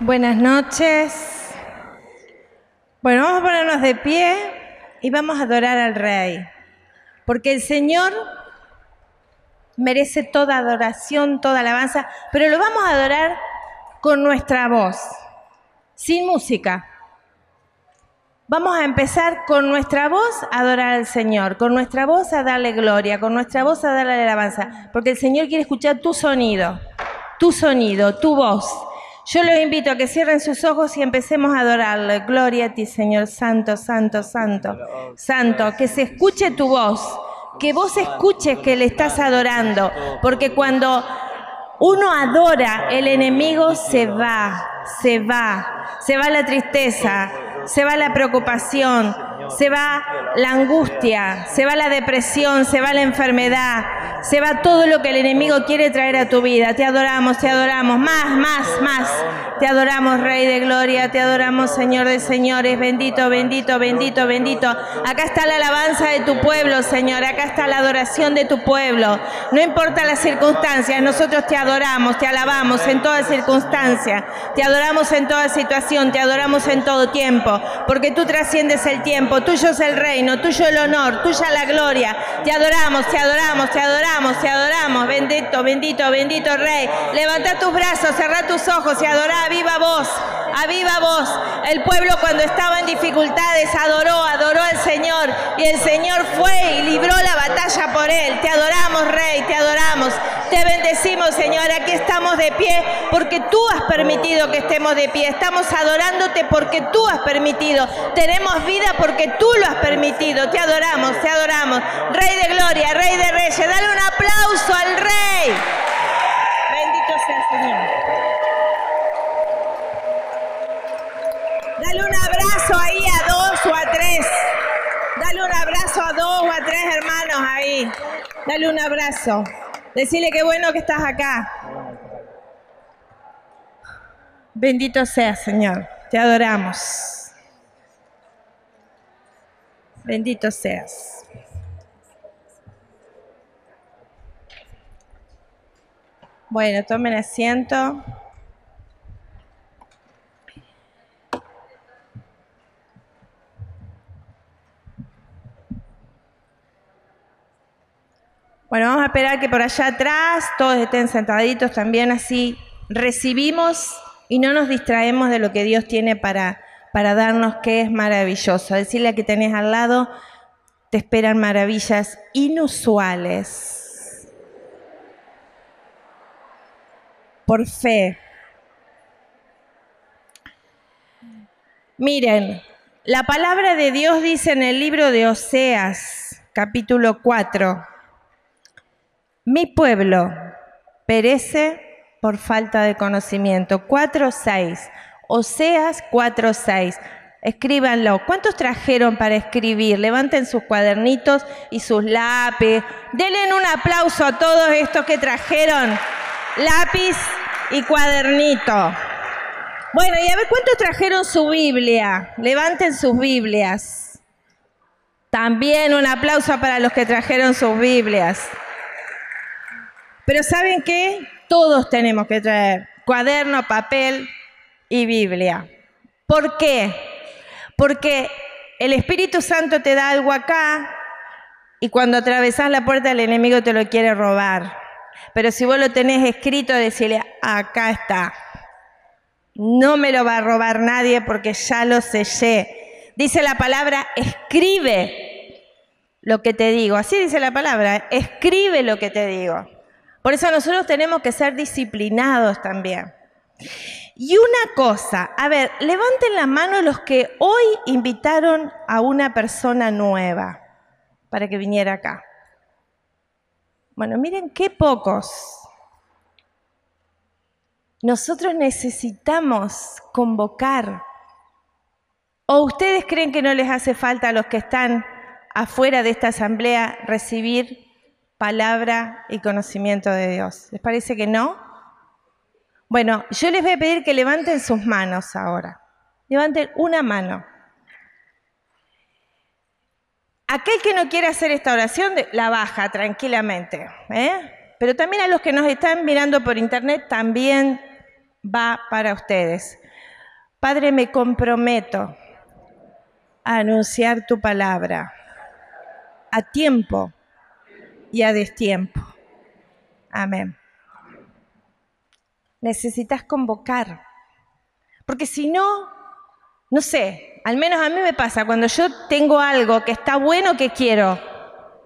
Buenas noches. Bueno, vamos a ponernos de pie y vamos a adorar al Rey. Porque el Señor merece toda adoración, toda alabanza, pero lo vamos a adorar con nuestra voz, sin música. Vamos a empezar con nuestra voz a adorar al Señor, con nuestra voz a darle gloria, con nuestra voz a darle alabanza, porque el Señor quiere escuchar tu sonido, tu sonido, tu voz. Yo los invito a que cierren sus ojos y empecemos a adorarle. Gloria a ti, Señor, santo, santo, santo, santo. Que se escuche tu voz, que vos escuches que le estás adorando, porque cuando uno adora, el enemigo se va, se va, se va la tristeza, se va la preocupación, se va la angustia, se va la depresión, se va la enfermedad, se va todo lo que el enemigo quiere traer a tu vida. Te adoramos, te adoramos, más, más, más. Te adoramos, Rey de Gloria, te adoramos, Señor de Señores, bendito, bendito, bendito, bendito. Acá está la alabanza de tu pueblo, Señor, acá está la adoración de tu pueblo. No importa las circunstancias, nosotros te adoramos, te alabamos en toda circunstancia, te adoramos en toda situación, te adoramos en todo tiempo, porque tú trasciendes el tiempo, tuyo es el reino, tuyo el honor, tuya la gloria. Te adoramos, te adoramos, te adoramos, te adoramos. Bendito, bendito, bendito Rey. Levanta tus brazos, cerrá tus ojos y adorá a viva voz, a viva voz. El pueblo cuando estaba en dificultades adoró, adoró al Señor y el Señor fue y libró la batalla por él. Te adoramos, Rey, te adoramos. Te bendecimos, Señor. Aquí estamos de pie porque tú has permitido que estemos de pie. Estamos adorándote porque tú has permitido. Tenemos vida porque tú lo has permitido. Te adoramos, te adoramos. Rey de gloria, Rey de reyes. Dale un aplauso al Rey. Bendito sea Señor. Dale un abrazo ahí a dos o a tres. Dale un abrazo a dos o a tres hermanos ahí. Dale un abrazo. Decirle qué bueno que estás acá. Bendito sea, Señor. Te adoramos. Bendito seas. Bueno, tomen asiento. Bueno, vamos a esperar que por allá atrás todos estén sentaditos también, así recibimos y no nos distraemos de lo que Dios tiene para, para darnos, que es maravilloso. Decirle a que tenés al lado, te esperan maravillas inusuales. Por fe. Miren, la palabra de Dios dice en el libro de Oseas, capítulo 4, mi pueblo perece por falta de conocimiento. 4.6. Oseas 4.6. Escríbanlo. ¿Cuántos trajeron para escribir? Levanten sus cuadernitos y sus lápiz. Denle un aplauso a todos estos que trajeron lápiz y cuadernito. Bueno, y a ver cuántos trajeron su Biblia. Levanten sus Biblias. También un aplauso para los que trajeron sus Biblias. Pero ¿saben qué? Todos tenemos que traer cuaderno, papel y Biblia. ¿Por qué? Porque el Espíritu Santo te da algo acá y cuando atravesás la puerta el enemigo te lo quiere robar. Pero si vos lo tenés escrito, decirle, acá está. No me lo va a robar nadie porque ya lo sellé. Dice la palabra, escribe lo que te digo. Así dice la palabra, escribe lo que te digo. Por eso nosotros tenemos que ser disciplinados también. Y una cosa, a ver, levanten la mano los que hoy invitaron a una persona nueva para que viniera acá. Bueno, miren qué pocos. Nosotros necesitamos convocar. ¿O ustedes creen que no les hace falta a los que están afuera de esta asamblea recibir palabra y conocimiento de Dios. ¿Les parece que no? Bueno, yo les voy a pedir que levanten sus manos ahora. Levanten una mano. Aquel que no quiere hacer esta oración, la baja tranquilamente. ¿eh? Pero también a los que nos están mirando por internet, también va para ustedes. Padre, me comprometo a anunciar tu palabra a tiempo y a destiempo. Amén. Necesitas convocar, porque si no, no sé, al menos a mí me pasa, cuando yo tengo algo que está bueno que quiero,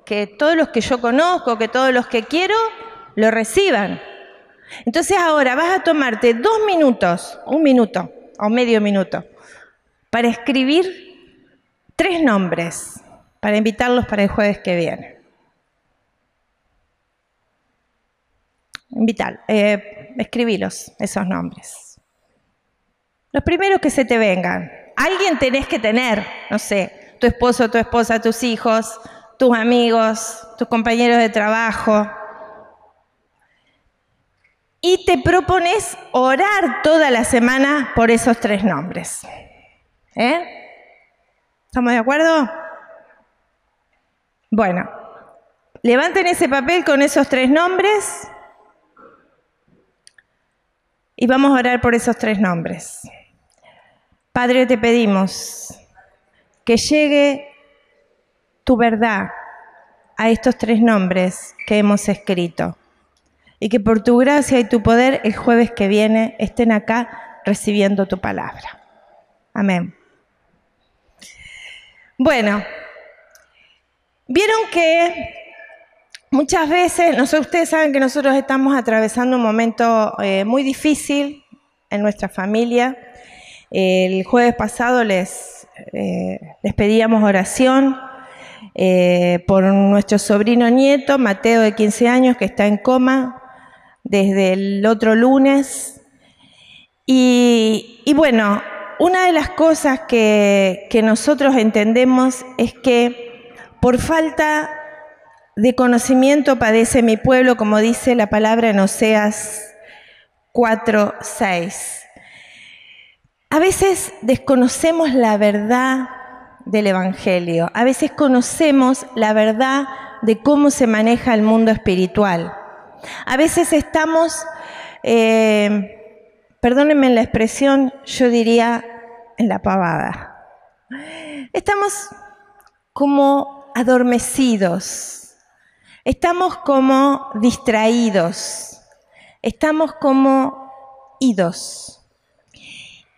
que todos los que yo conozco, que todos los que quiero, lo reciban. Entonces ahora vas a tomarte dos minutos, un minuto o medio minuto, para escribir tres nombres, para invitarlos para el jueves que viene. Invitar, eh, escribilos, esos nombres. Los primeros que se te vengan. Alguien tenés que tener, no sé, tu esposo, tu esposa, tus hijos, tus amigos, tus compañeros de trabajo. Y te propones orar toda la semana por esos tres nombres. ¿Eh? ¿Estamos de acuerdo? Bueno, levanten ese papel con esos tres nombres y vamos a orar por esos tres nombres. Padre, te pedimos que llegue tu verdad a estos tres nombres que hemos escrito y que por tu gracia y tu poder el jueves que viene estén acá recibiendo tu palabra. Amén. Bueno, vieron que muchas veces, ustedes saben que nosotros estamos atravesando un momento eh, muy difícil en nuestra familia. El jueves pasado les, eh, pedíamos oración eh, por nuestro sobrino nieto, Mateo de 15 años, que está en coma desde el otro lunes. Y, bueno, una de las cosas que, que nosotros entendemos es que por falta de conocimiento padece mi pueblo, como dice la palabra en Oseas 4, 6. A veces desconocemos la verdad del Evangelio. A veces conocemos la verdad de cómo se maneja el mundo espiritual. A veces estamos, eh, perdónenme la expresión, yo diría en la pavada. Estamos como adormecidos, estamos como distraídos, estamos como idos.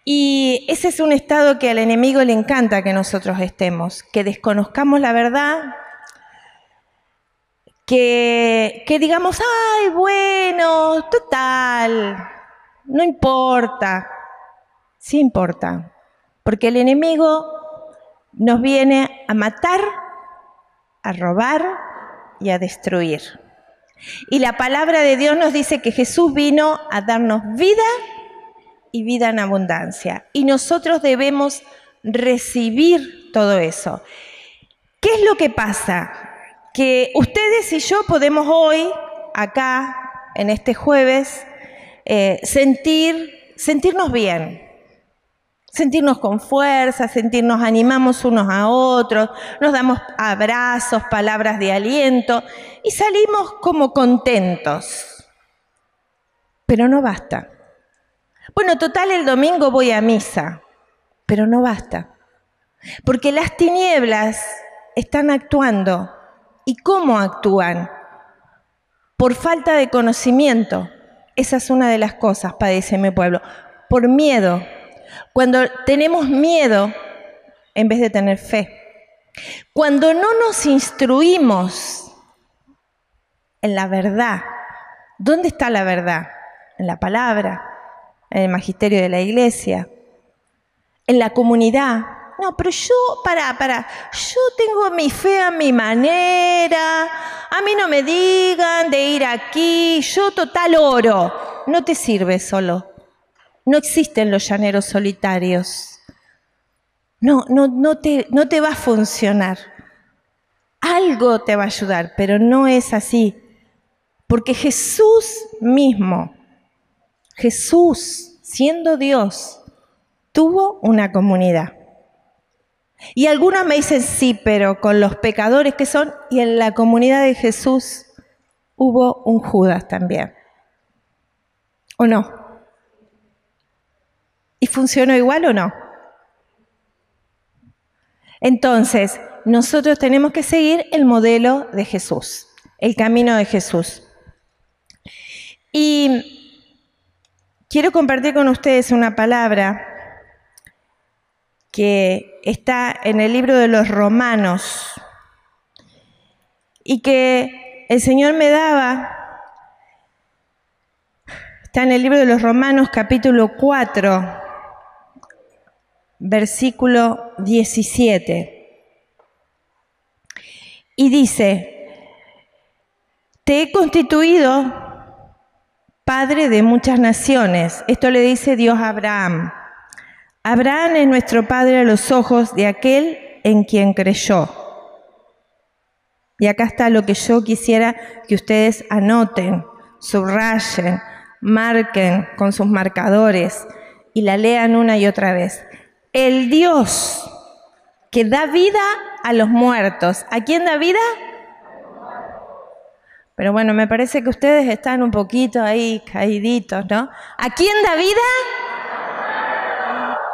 Y ese es un estado que al enemigo le encanta que nosotros estemos, que desconozcamos la verdad, que, que digamos, ay, bueno, total, no importa. Sí importa, porque el enemigo nos viene a matar, a robar y a destruir. Y la palabra de Dios nos dice que Jesús vino a darnos vida y vida en abundancia. Y nosotros debemos recibir todo eso. ¿Qué es lo que pasa? Que ustedes y yo podemos hoy, acá, en este jueves, eh, sentir, sentirnos bien, sentirnos con fuerza, sentirnos animamos unos a otros, nos damos abrazos, palabras de aliento y salimos como contentos. Pero no basta. Bueno, total, el domingo voy a misa, pero no basta, porque las tinieblas están actuando. ¿Y cómo actúan? Por falta de conocimiento. Esa es una de las cosas, padece mi pueblo. Por miedo. Cuando tenemos miedo en vez de tener fe. Cuando no nos instruimos en la verdad. ¿Dónde está la verdad? En la palabra, en el magisterio de la iglesia, en la comunidad. No, pero yo, para, para, yo tengo mi fe a mi manera, a mí no me digan de ir aquí, yo total oro. No te sirve solo. No existen los llaneros solitarios. No, no, no, te, no te va a funcionar. Algo te va a ayudar, pero no es así. Porque Jesús mismo Jesús, siendo Dios, tuvo una comunidad. Y algunos me dicen, sí, pero con los pecadores que son, y en la comunidad de Jesús hubo un Judas también. ¿O no? ¿Y funcionó igual o no? Entonces, nosotros tenemos que seguir el modelo de Jesús, el camino de Jesús. Y quiero compartir con ustedes una palabra que está en el libro de los Romanos y que el Señor me daba. Está en el libro de los Romanos capítulo 4, versículo 17. Y dice, te he constituido padre de muchas naciones. Esto le dice Dios a Abraham. Abraham es nuestro padre a los ojos de aquel en quien creyó. Y acá está lo que yo quisiera que ustedes anoten, subrayen, marquen con sus marcadores y la lean una y otra vez. El Dios que da vida a los muertos. ¿A quién da vida? Pero bueno, me parece que ustedes están un poquito ahí caíditos, ¿no? ¿A quién da vida?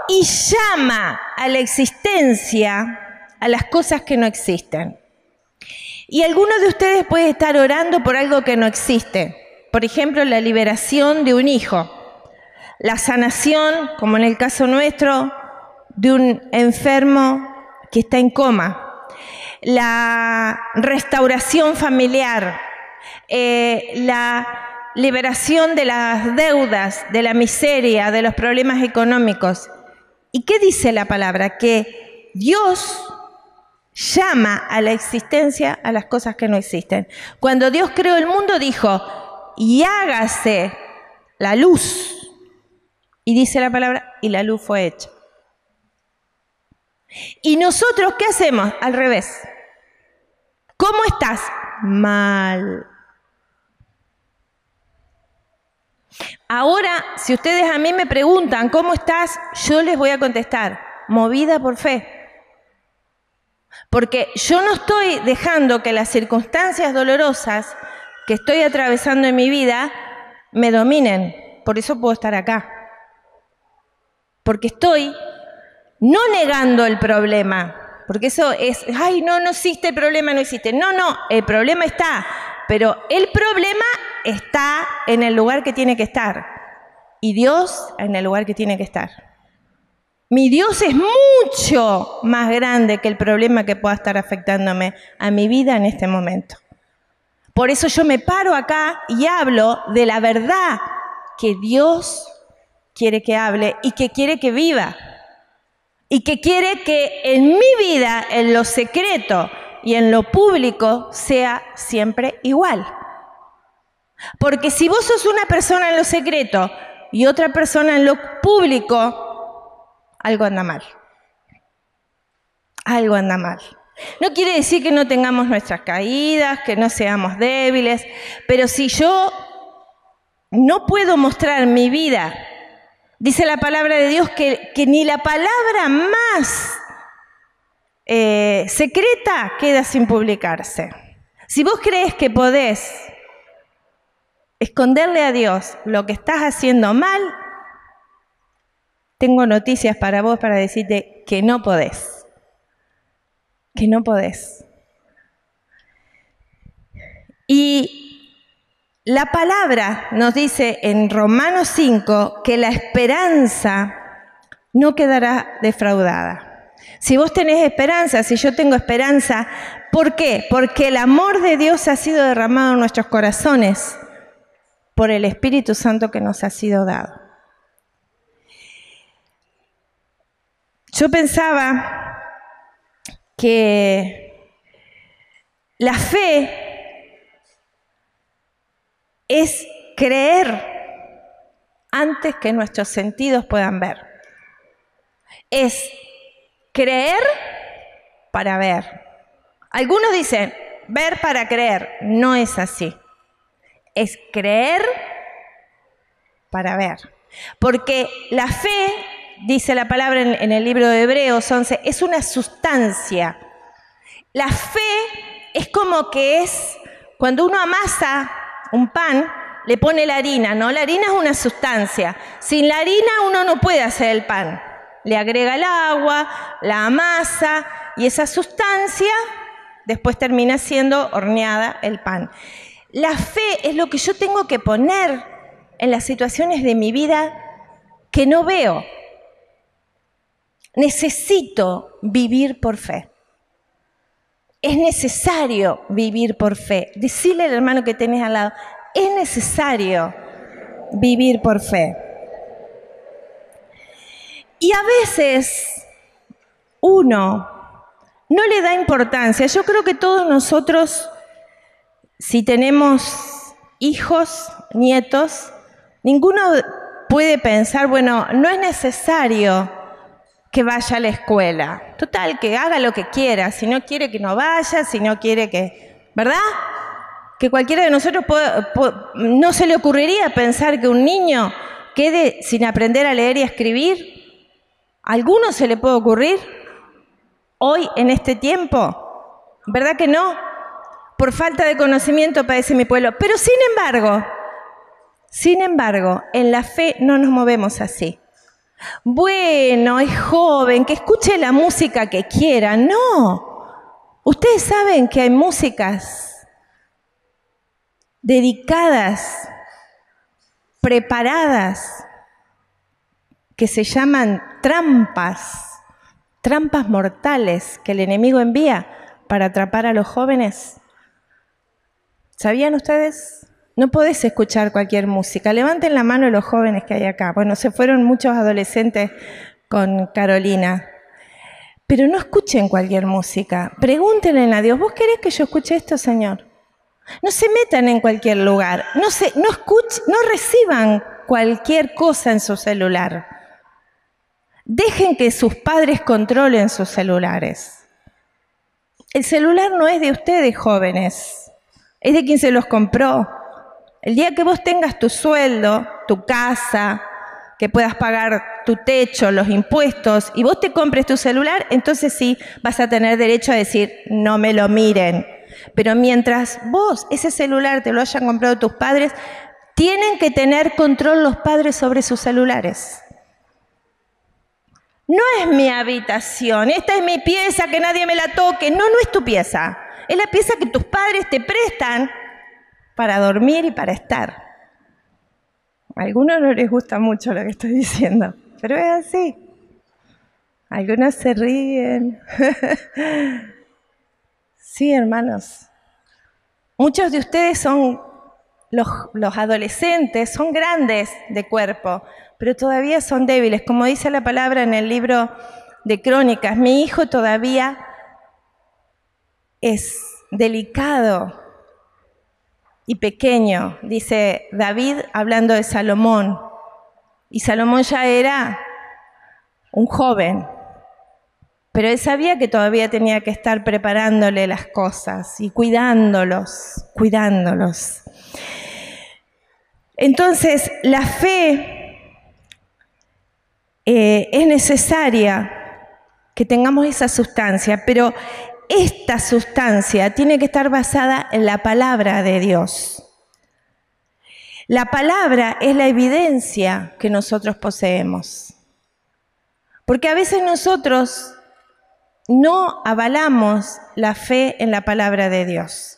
Y llama a la existencia a las cosas que no existen. Y algunos de ustedes pueden estar orando por algo que no existe. Por ejemplo, la liberación de un hijo, la sanación, como en el caso nuestro, de un enfermo que está en coma, la restauración familiar, eh, la liberación de las deudas, de la miseria, de los problemas económicos. ¿Y qué dice la palabra? Que Dios llama a la existencia a las cosas que no existen. Cuando Dios creó el mundo dijo, y hágase la luz. Y dice la palabra, y la luz fue hecha. ¿Y nosotros qué hacemos? Al revés. ¿Cómo estás? Mal. Ahora, si ustedes a mí me preguntan, ¿cómo estás? Yo les voy a contestar, movida por fe. Porque yo no estoy dejando que las circunstancias dolorosas que estoy atravesando en mi vida me dominen. Por eso puedo estar acá. Porque estoy no negando el problema, porque eso es, ay, no, no existe el problema, no existe. No, no, el problema está, pero el problema está en el lugar que tiene que estar y Dios en el lugar que tiene que estar. Mi Dios es mucho más grande que el problema que pueda estar afectándome a mi vida en este momento. Por eso yo me paro acá y hablo de la verdad que Dios quiere que hable y que quiere que viva y que quiere que en mi vida, en lo secreto y en lo público, sea siempre igual. Porque si vos sos una persona en lo secreto y otra persona en lo público, algo anda mal. Algo anda mal. No quiere decir que no tengamos nuestras caídas, que no seamos débiles, pero si yo no puedo mostrar mi vida Dice la palabra de Dios que, ni la palabra más eh, secreta queda sin publicarse. Si vos crees que podés esconderle a Dios lo que estás haciendo mal, tengo noticias para vos para decirte que no podés. Que no podés. Y la palabra nos dice en Romanos 5 que la esperanza no quedará defraudada. Si vos tenés esperanza, si yo tengo esperanza, ¿por qué? Porque el amor de Dios ha sido derramado en nuestros corazones por el Espíritu Santo que nos ha sido dado. Yo pensaba que la fe es creer antes que nuestros sentidos puedan ver. Es creer para ver. Algunos dicen, ver para creer. No es así. Es creer para ver. Porque la fe, dice la palabra en, el libro de Hebreos 11, es una sustancia. La fe es como que es cuando uno amasa un pan, le pone la harina, ¿no? La harina es una sustancia. Sin la harina uno no puede hacer el pan. Le agrega el agua, la amasa y esa sustancia después termina siendo horneada el pan. La fe es lo que yo tengo que poner en las situaciones de mi vida que no veo. Necesito vivir por fe. Es necesario vivir por fe. Decirle al hermano que tenés al lado, es necesario vivir por fe. Y a veces uno no le da importancia. Yo creo que todos nosotros, si tenemos hijos, nietos, ninguno puede pensar, bueno, no es necesario que vaya a la escuela. Total, que haga lo que quiera. Si no quiere que no vaya, si no quiere que... ¿Verdad? Que cualquiera de nosotros no se le ocurriría pensar que un niño quede sin aprender a leer y a escribir. ¿A alguno se le puede ocurrir? Hoy, en este tiempo. ¿Verdad que no? Por falta de conocimiento padece mi pueblo. Pero sin embargo, sin embargo, en la fe no nos movemos así. Bueno, es joven, que escuche la música que quiera. No. Ustedes saben que hay músicas dedicadas, preparadas, que se llaman trampas, trampas mortales que el enemigo envía para atrapar a los jóvenes. ¿Sabían ustedes? No podés escuchar cualquier música. Levanten la mano los jóvenes que hay acá. Bueno, se fueron muchos adolescentes con Carolina. Pero no escuchen cualquier música. Pregúntenle a Dios, ¿vos querés que yo escuche esto, Señor? No se metan en cualquier lugar. No, se, no, escuchen, no reciban cualquier cosa en su celular. Dejen que sus padres controlen sus celulares. El celular no es de ustedes, jóvenes. Es de quien se los compró. El día que vos tengas tu sueldo, tu casa, que puedas pagar tu techo, los impuestos, y vos te compres tu celular, entonces sí vas a tener derecho a decir, no me lo miren. Pero mientras vos ese celular te lo hayan comprado tus padres, tienen que tener control los padres sobre sus celulares. No es mi habitación, esta es mi pieza, que nadie me la toque. No, no es tu pieza. Es la pieza que tus padres te prestan para dormir y para estar. A algunos no les gusta mucho lo que estoy diciendo, pero es así. Algunos se ríen. sí, hermanos. Muchos de ustedes son los, los, adolescentes, son grandes de cuerpo, pero todavía son débiles. Como dice la palabra en el libro de Crónicas, mi hijo todavía es delicado y pequeño, dice David hablando de Salomón. Y Salomón ya era un joven, pero él sabía que todavía tenía que estar preparándole las cosas y cuidándolos, cuidándolos. Entonces, la fe eh, es necesaria que tengamos esa sustancia, pero esta sustancia tiene que estar basada en la palabra de Dios. La palabra es la evidencia que nosotros poseemos. Porque a veces nosotros no avalamos la fe en la palabra de Dios.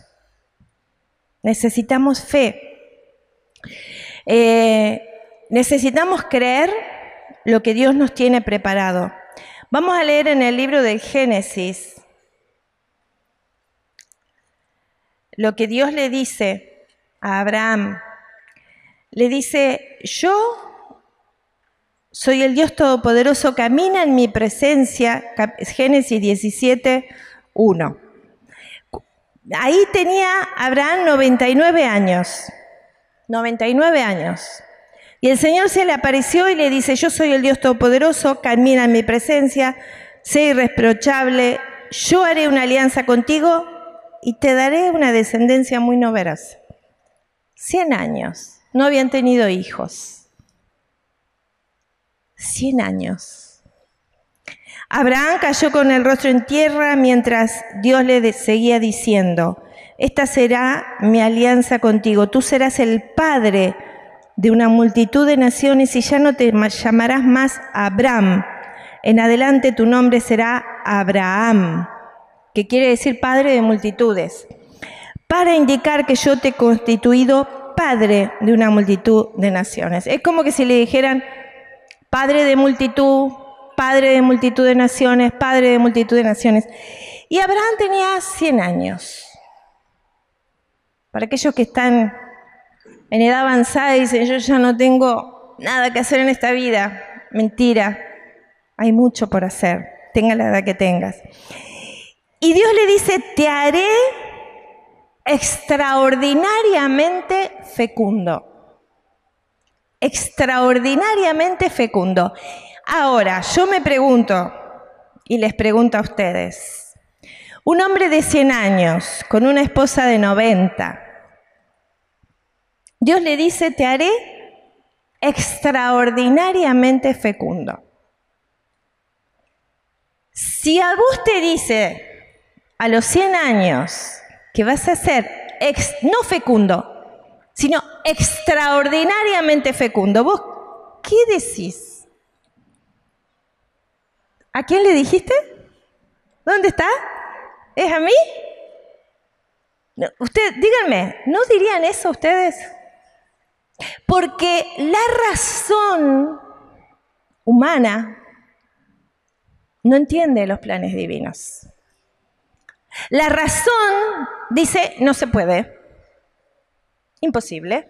Necesitamos fe. Eh, necesitamos creer lo que Dios nos tiene preparado. Vamos a leer en el libro del Génesis, lo que Dios le dice a Abraham. Le dice, yo soy el Dios Todopoderoso, camina en mi presencia, Génesis 17, 1. Ahí tenía Abraham 99 años, 99 años. Y el Señor se le apareció y le dice, yo soy el Dios Todopoderoso, camina en mi presencia, sé irreprochable, yo haré una alianza contigo y te daré una descendencia muy numerosa. Cien años, no habían tenido hijos. Cien años. Abraham cayó con el rostro en tierra mientras Dios le seguía diciendo, esta será mi alianza contigo. Tú serás el padre de una multitud de naciones y ya no te llamarás más Abraham. En adelante tu nombre será Abraham, que quiere decir padre de multitudes, para indicar que yo te he constituido padre de una multitud de naciones. Es como que si le dijeran padre de multitud, padre de multitud de naciones, padre de multitud de naciones. Y Abraham tenía 100 años. Para aquellos que están en edad avanzada y dicen, yo ya no tengo nada que hacer en esta vida, mentira, hay mucho por hacer, tenga la edad que tengas. Y Dios le dice, te haré extraordinariamente fecundo. Extraordinariamente fecundo. Ahora, yo me pregunto, y les pregunto a ustedes, un hombre de 100 años con una esposa de 90. Dios le dice, te haré extraordinariamente fecundo. Si a vos te dice a los 100 años que vas a ser no fecundo, sino extraordinariamente fecundo, ¿vos qué decís? ¿A quién le dijiste? ¿Dónde está? ¿Es a mí? Usted, díganme, ¿no dirían eso ustedes? Porque la razón humana no entiende los planes divinos. La razón dice, no se puede. Imposible.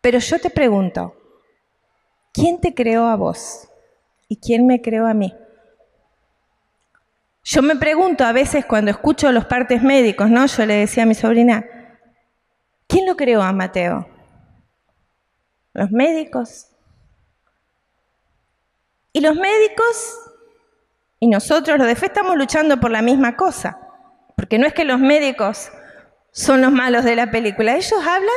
Pero yo te pregunto, ¿quién te creó a vos? ¿Y quién me creó a mí? Yo me pregunto a veces cuando escucho los partes médicos, ¿no? Yo le decía a mi sobrina, ¿quién lo creó a Mateo? ¿Los médicos? Y los médicos y nosotros los de fe estamos luchando por la misma cosa, porque no es que los médicos son los malos de la película, ellos hablan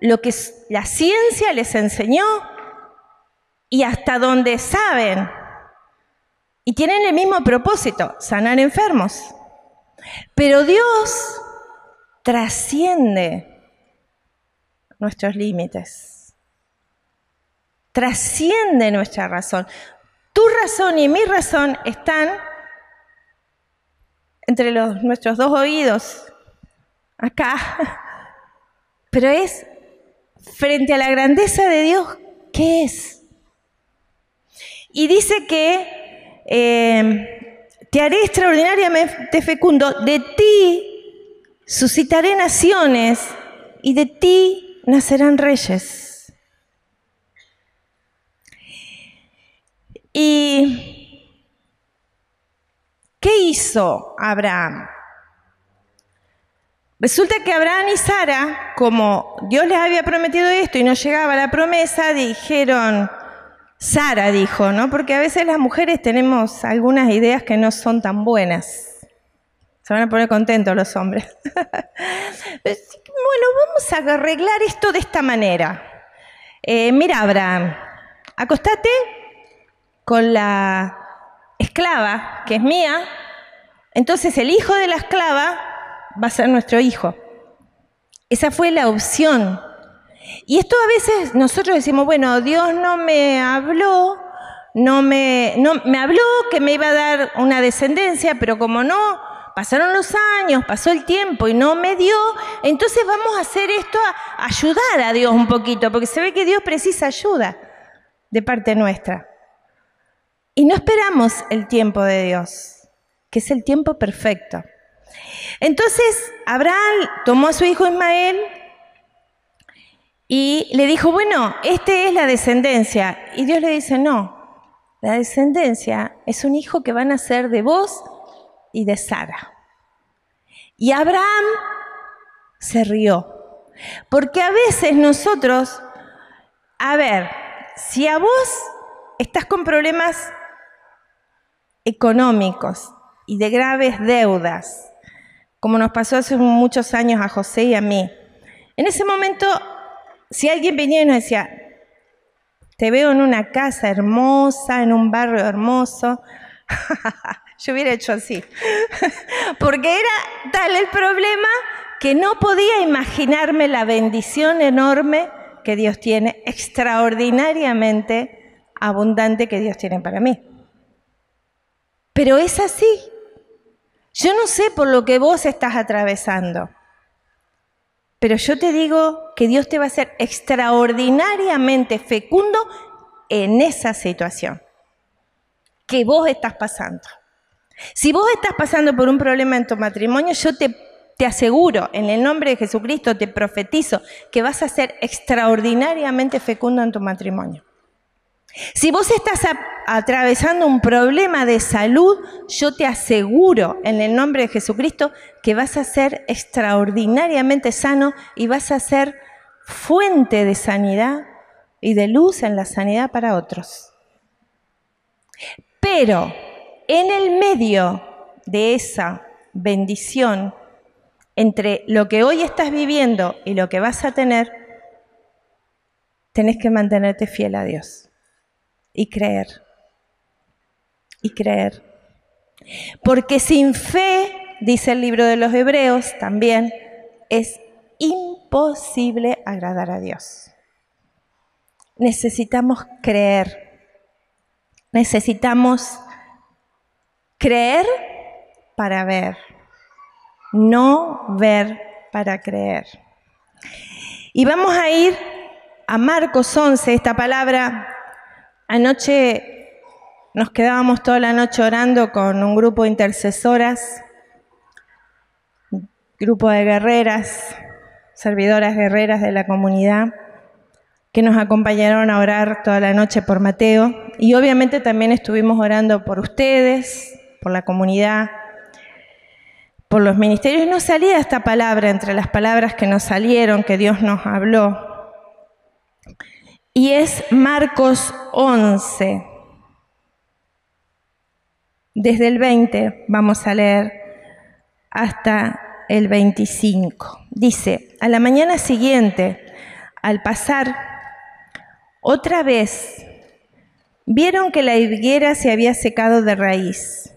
lo que la ciencia les enseñó y hasta donde saben y tienen el mismo propósito, sanar enfermos. Pero Dios trasciende nuestros límites, trasciende nuestra razón. Tu razón y mi razón están entre nuestros dos oídos, acá, pero es frente a la grandeza de Dios, ¿qué es? Y dice que Em, te haré extraordinariamente fecundo, de ti suscitaré naciones y de ti nacerán reyes. ¿Y qué hizo Abraham? Resulta que Abraham y Sara, como Dios les había prometido esto y no llegaba la promesa, dijeron, Sara dijo, ¿no? Porque a veces las mujeres tenemos algunas ideas que no son tan buenas. Se van a poner contentos los hombres. bueno, vamos a arreglar esto de esta manera. Eh, mira, Abraham, acostate con la esclava, que es mía. Entonces el hijo de la esclava va a ser nuestro hijo. Esa fue la opción y esto a veces nosotros decimos, bueno, Dios no me habló, no me, no, me habló que me iba a dar una descendencia, pero como no, pasaron los años, pasó el tiempo y no me dio, entonces vamos a hacer esto a ayudar a Dios un poquito, porque se ve que Dios precisa ayuda de parte nuestra. Y no esperamos el tiempo de Dios, que es el tiempo perfecto. Entonces Abraham tomó a su hijo Ismael, y le dijo, bueno, este es la descendencia. Y Dios le dice, no, la descendencia es un hijo que va a nacer de vos y de Sara. Y Abraham se rió. Porque a veces nosotros, a ver, si a vos estás con problemas económicos y de graves deudas, como nos pasó hace muchos años a José y a mí, en ese momento si alguien venía y nos decía, te veo en una casa hermosa, en un barrio hermoso, Yo hubiera hecho así. Porque era tal el problema que no podía imaginarme la bendición enorme que Dios tiene, extraordinariamente abundante que Dios tiene para mí. Pero es así. Yo no sé por lo que vos estás atravesando, pero yo te digo que Dios te va a hacer extraordinariamente fecundo en esa situación que vos estás pasando. Si vos estás pasando por un problema en tu matrimonio, yo te, te aseguro, en el nombre de Jesucristo, te profetizo que vas a ser extraordinariamente fecundo en tu matrimonio. Si vos estás atravesando un problema de salud, yo te aseguro en el nombre de Jesucristo que vas a ser extraordinariamente sano y vas a ser fuente de sanidad y de luz en la sanidad para otros. Pero en el medio de esa bendición, entre lo que hoy estás viviendo y lo que vas a tener, tenés que mantenerte fiel a Dios y creer. Y creer. Porque sin fe, dice el libro de los Hebreos también, es imposible agradar a Dios. Necesitamos creer. Necesitamos creer para ver, no ver para creer. Y vamos a ir a Marcos 11, esta palabra Anoche nos quedábamos toda la noche orando con un grupo de intercesoras, grupo de guerreras, servidoras guerreras de la comunidad, que nos acompañaron a orar toda la noche por Mateo. Y obviamente también estuvimos orando por ustedes, por la comunidad, por los ministerios. No salía esta palabra entre las palabras que nos salieron, que Dios nos habló y es Marcos 11. Desde el 20 vamos a leer hasta el 25. Dice, a la mañana siguiente, al pasar otra vez, vieron que la higuera se había secado de raíz.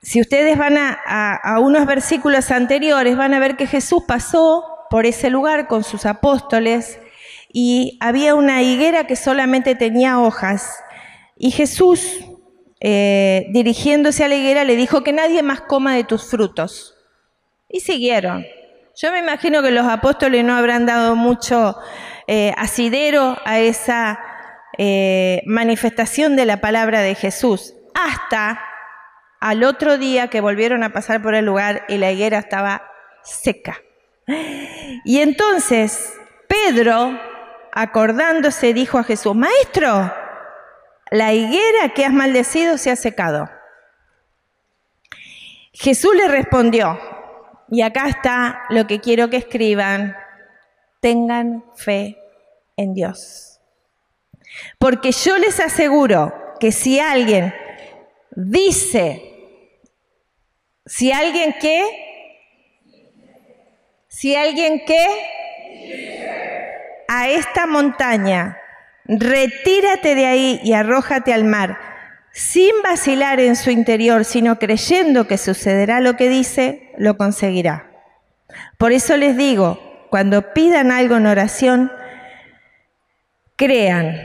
Si ustedes van a, a unos versículos anteriores, van a ver que Jesús pasó por ese lugar con sus apóstoles y había una higuera que solamente tenía hojas. Y Jesús, eh, dirigiéndose a la higuera, le dijo que nadie más coma de tus frutos. Y siguieron. Yo me imagino que los apóstoles no habrán dado mucho eh, asidero a esa eh, manifestación de la palabra de Jesús, hasta al otro día que volvieron a pasar por el lugar y la higuera estaba seca. Y entonces Pedro, acordándose, dijo a Jesús, Maestro, la higuera que has maldecido se ha secado. Jesús le respondió, y acá está lo que quiero que escriban, tengan fe en Dios. Porque yo les aseguro que si alguien dice, si alguien que si alguien que a esta montaña, retírate de ahí y arrójate al mar, sin vacilar en su interior, sino creyendo que sucederá lo que dice, lo conseguirá. Por eso les digo, cuando pidan algo en oración, crean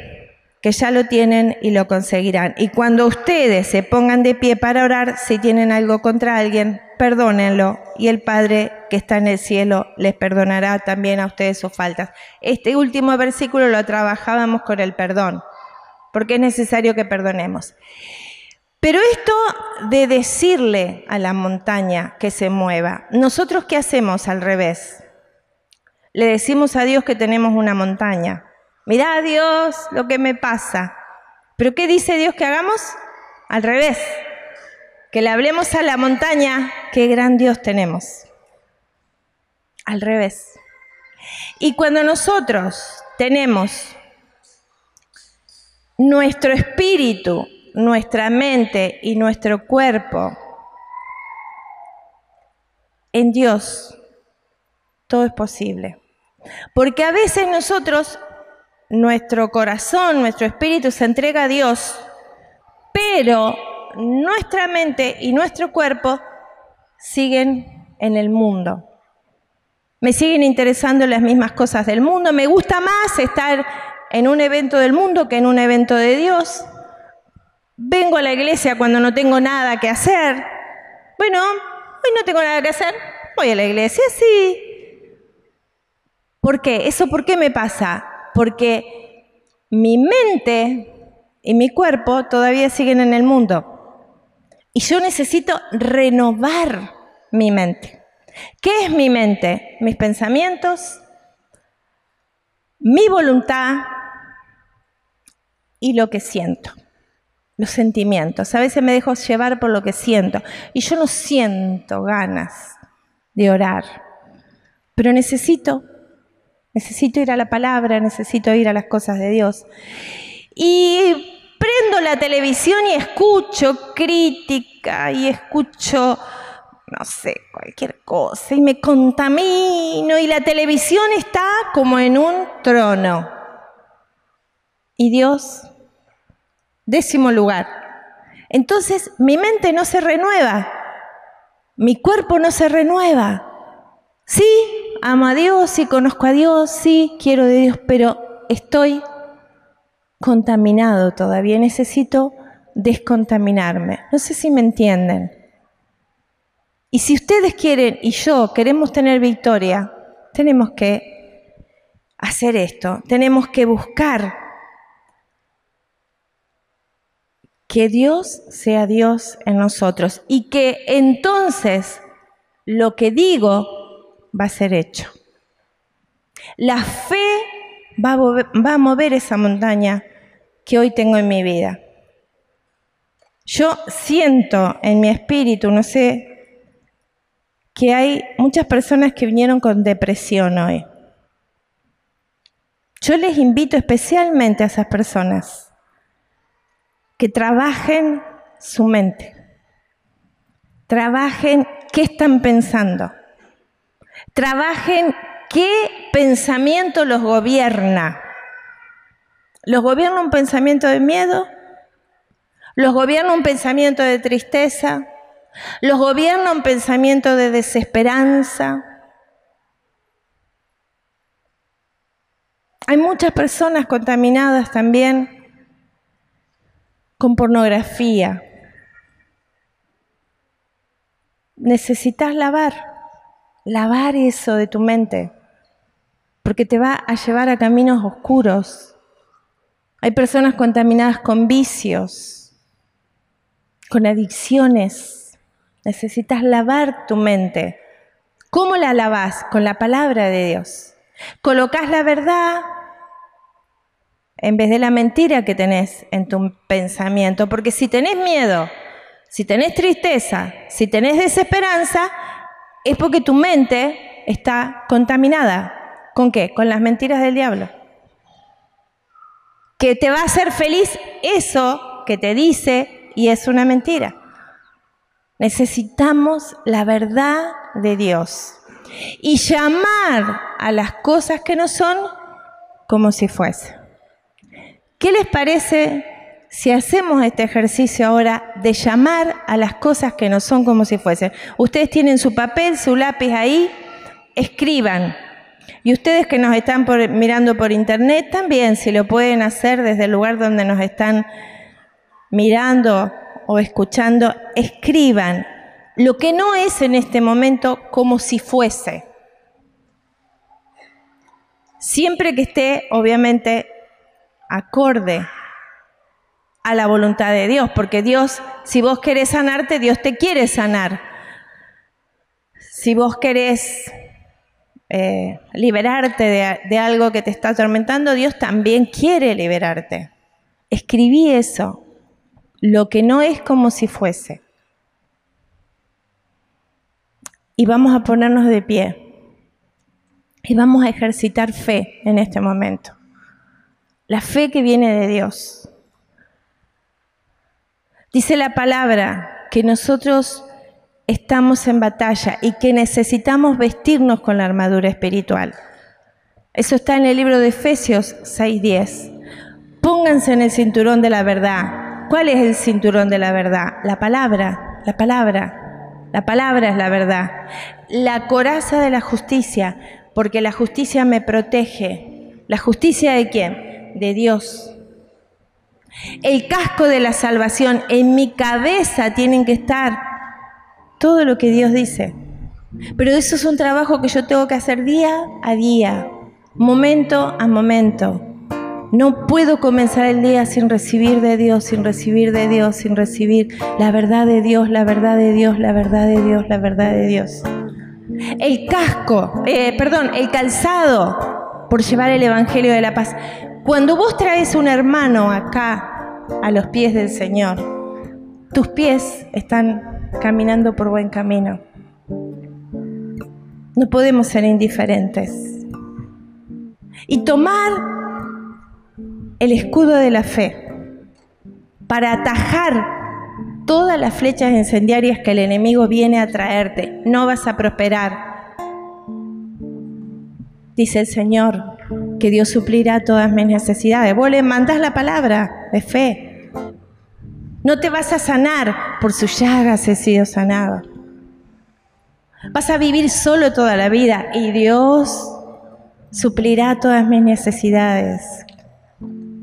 que ya lo tienen y lo conseguirán. Y cuando ustedes se pongan de pie para orar, si tienen algo contra alguien, perdónenlo y el Padre que está en el cielo les perdonará también a ustedes sus faltas. Este último versículo lo trabajábamos con el perdón, porque es necesario que perdonemos. Pero esto de decirle a la montaña que se mueva, nosotros qué hacemos al revés? Le decimos a Dios que tenemos una montaña. Mirá Dios lo que me pasa. ¿Pero qué dice Dios que hagamos? Al revés que le hablemos a la montaña, qué gran Dios tenemos. Al revés. Y cuando nosotros tenemos nuestro espíritu, nuestra mente y nuestro cuerpo en Dios, todo es posible. Porque a veces nosotros, nuestro corazón, nuestro espíritu se entrega a Dios, pero nuestra mente y nuestro cuerpo siguen en el mundo. Me siguen interesando las mismas cosas del mundo. Me gusta más estar en un evento del mundo que en un evento de Dios. Vengo a la iglesia cuando no tengo nada que hacer. Bueno, hoy no tengo nada que hacer. Voy a la iglesia, sí. ¿Por qué? ¿Eso por qué me pasa? Porque mi mente y mi cuerpo todavía siguen en el mundo. Y yo necesito renovar mi mente. ¿Qué es mi mente? Mis pensamientos, mi voluntad y lo que siento. Los sentimientos. A veces me dejo llevar por lo que siento. Y yo no siento ganas de orar. Pero necesito, necesito ir a la palabra, necesito ir a las cosas de Dios. Y prendo la televisión y escucho crítica y escucho no sé, cualquier cosa, y me contamino, y la televisión está como en un trono. Y Dios, décimo lugar. Entonces mi mente no se renueva, mi cuerpo no se renueva. Sí, amo a Dios, sí conozco a Dios, sí quiero de Dios, pero estoy contaminado todavía, necesito descontaminarme. No sé si me entienden. Y si ustedes quieren y yo queremos tener victoria, tenemos que hacer esto, tenemos que buscar que Dios sea Dios en nosotros y que entonces lo que digo va a ser hecho. La fe va a, mover, esa montaña que hoy tengo en mi vida. Yo siento en mi espíritu, no sé que hay muchas personas que vinieron con depresión hoy. Yo les invito especialmente a esas personas que trabajen su mente, trabajen qué están pensando, trabajen qué pensamiento los gobierna. ¿Los gobierna un pensamiento de miedo? ¿Los gobierna un pensamiento de tristeza? Los gobierna un pensamiento de desesperanza. Hay muchas personas contaminadas también con pornografía. Necesitas lavar, lavar eso de tu mente, porque te va a llevar a caminos oscuros. Hay personas contaminadas con vicios, con adicciones Necesitas lavar tu mente. ¿Cómo la lavas? Con la palabra de Dios. Colocas la verdad en vez de la mentira que tenés en tu pensamiento. Porque si tenés miedo, si tenés tristeza, si tenés desesperanza, es porque tu mente está contaminada. ¿Con qué? Con las mentiras del diablo. Que te va a hacer feliz eso que te dice y es una mentira. Necesitamos la verdad de Dios y llamar a las cosas que no son como si fuese. ¿Qué les parece si hacemos este ejercicio ahora de llamar a las cosas que no son como si fuesen? Ustedes tienen su papel, su lápiz ahí, escriban. Y ustedes que nos están mirando por internet también, si lo pueden hacer desde el lugar donde nos están mirando o escuchando, escriban lo que no es en este momento como si fuese. Siempre que esté, obviamente, acorde a la voluntad de Dios, porque Dios, si vos querés sanarte, Dios te quiere sanar. Si vos querés eh, liberarte de, de algo que te está atormentando, Dios también quiere liberarte. Escribí eso, lo que no es como si fuese. Y vamos a ponernos de pie. Y vamos a ejercitar fe en este momento. La fe que viene de Dios. Dice la palabra que nosotros estamos en batalla y que necesitamos vestirnos con la armadura espiritual. Eso está en el libro de Efesios 6:10. Pónganse en el cinturón de la verdad ¿Cuál es el cinturón de la verdad? La palabra, la palabra. La palabra es la verdad. La coraza de la justicia, porque la justicia me protege. ¿La justicia de quién? De Dios. El casco de la salvación, en mi cabeza tienen que estar todo lo que Dios dice. Pero eso es un trabajo que yo tengo que hacer día a día, momento a momento. No puedo comenzar el día sin recibir de Dios, sin recibir de Dios, sin recibir la verdad de Dios, la verdad de Dios, la verdad de Dios, la verdad de Dios. El casco, eh, perdón, el calzado por llevar el Evangelio de la paz. Cuando vos traes un hermano acá a los pies del Señor, tus pies están caminando por buen camino. No podemos ser indiferentes. Y tomar el escudo de la fe para atajar todas las flechas incendiarias que el enemigo viene a traerte. No vas a prosperar. Dice el Señor que Dios suplirá todas mis necesidades. Vos le mandás la palabra de fe. No te vas a sanar, por sus llagas he sido sanado. Vas a vivir solo toda la vida y Dios suplirá todas mis necesidades.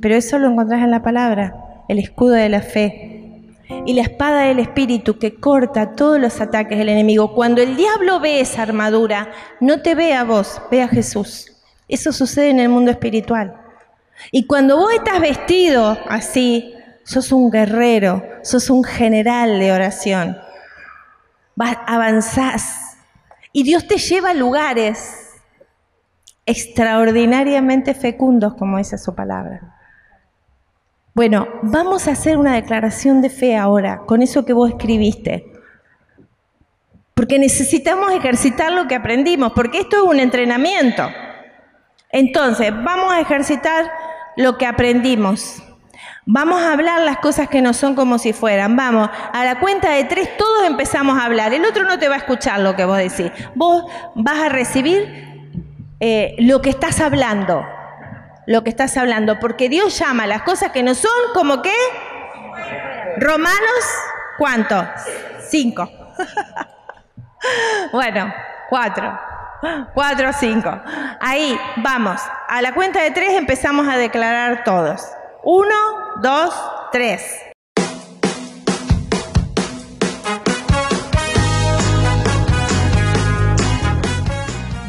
Pero eso lo encontrás en la palabra, el escudo de la fe y la espada del Espíritu que corta todos los ataques del enemigo. Cuando el diablo ve esa armadura, no te ve a vos, ve a Jesús. Eso sucede en el mundo espiritual. Y cuando vos estás vestido así, sos un guerrero, sos un general de oración. Vas, avanzás y Dios te lleva a lugares extraordinariamente fecundos, como dice su palabra. Bueno, vamos a hacer una declaración de fe ahora, con eso que vos escribiste. Porque necesitamos ejercitar lo que aprendimos, porque esto es un entrenamiento. Entonces, vamos a ejercitar lo que aprendimos. Vamos a hablar las cosas que no son como si fueran. Vamos, a la cuenta de tres todos empezamos a hablar. El otro no te va a escuchar lo que vos decís. Vos vas a recibir eh, lo que estás hablando. Lo que estás hablando. Porque Dios llama las cosas que no son como que... Romanos, ¿cuánto? Cinco. bueno, cuatro. Cuatro, cinco. Ahí, vamos. A la cuenta de tres empezamos a declarar todos. Uno, dos, tres.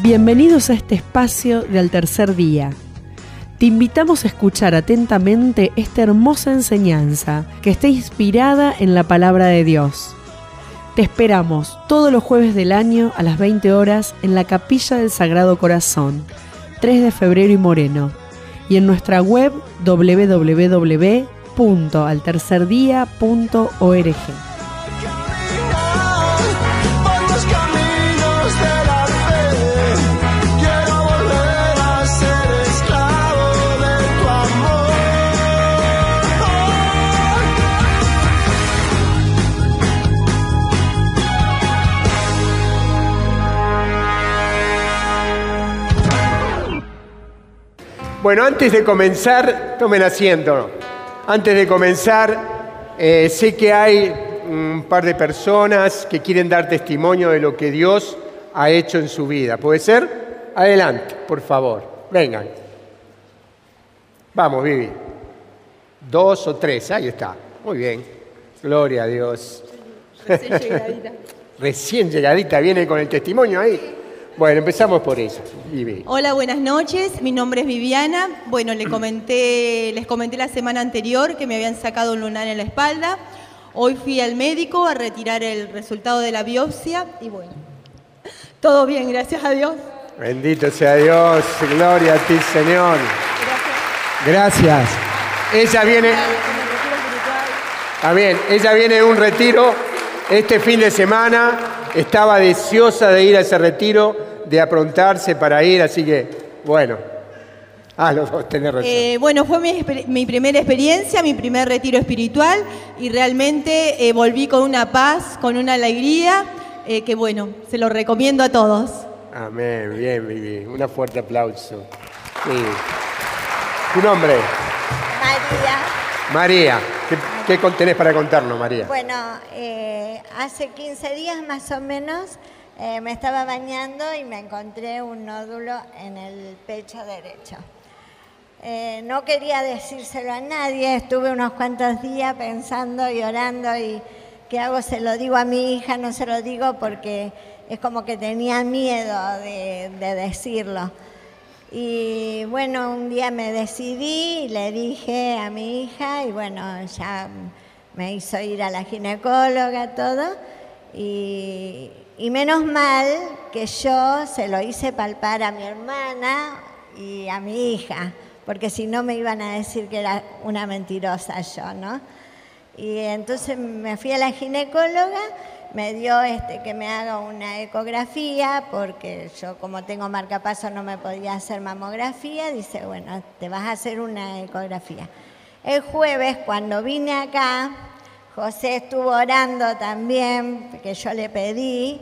Bienvenidos a este espacio del tercer día. Te invitamos a escuchar atentamente esta hermosa enseñanza que está inspirada en la palabra de Dios. Te esperamos todos los jueves del año a las 20 horas en la Capilla del Sagrado Corazón, 3 de febrero y Moreno, y en nuestra web www.altercerdia.org. Bueno, antes de comenzar, tomen asiento. Antes de comenzar, eh, sé que hay un par de personas que quieren dar testimonio de lo que Dios ha hecho en su vida. ¿Puede ser? Adelante, por favor. Vengan. Vamos, Vivi. Dos o tres, ahí está. Muy bien. Gloria a Dios. Recién llegadita. Recién llegadita, viene con el testimonio ahí. Bueno, empezamos por eso. Hola, buenas noches. Mi nombre es Viviana. Bueno, le comenté, les comenté la semana anterior que me habían sacado un lunar en la espalda. Hoy fui al médico a retirar el resultado de la biopsia y bueno, todo bien, gracias a Dios. Bendito sea Dios, gloria a ti, Señor. Gracias. Gracias. Ella viene. Está bien, ella viene de un retiro este fin de semana. Estaba deseosa de ir a ese retiro de aprontarse para ir, así que, bueno. Ah, los dos tenés razón. Eh, bueno, fue mi, primera experiencia, mi primer retiro espiritual y realmente eh, volví con una paz, con una alegría, eh, que bueno, se lo recomiendo a todos. Amén, bien, Vivi. Un fuerte aplauso. Sí. ¿Tu nombre? María. María. ¿Qué tenés para contarnos, María? Bueno, eh, hace 15 días más o menos eh, me estaba bañando y me encontré un nódulo en el pecho derecho. Eh, no quería decírselo a nadie, estuve unos cuantos días pensando y orando y qué hago, se lo digo a mi hija, no se lo digo porque es como que tenía miedo de decirlo. Y bueno, un día me decidí le dije a mi hija y bueno, ya me hizo ir a la ginecóloga, todo. Y, y menos mal que yo se lo hice palpar a mi hermana y a mi hija, porque si no me iban a decir que era una mentirosa yo, ¿no? Y entonces me fui a la ginecóloga me dio este, que me haga una ecografía, porque yo como tengo marcapaso no me podía hacer mamografía, dice, bueno, te vas a hacer una ecografía. El jueves, cuando vine acá, José estuvo orando también, que yo le pedí,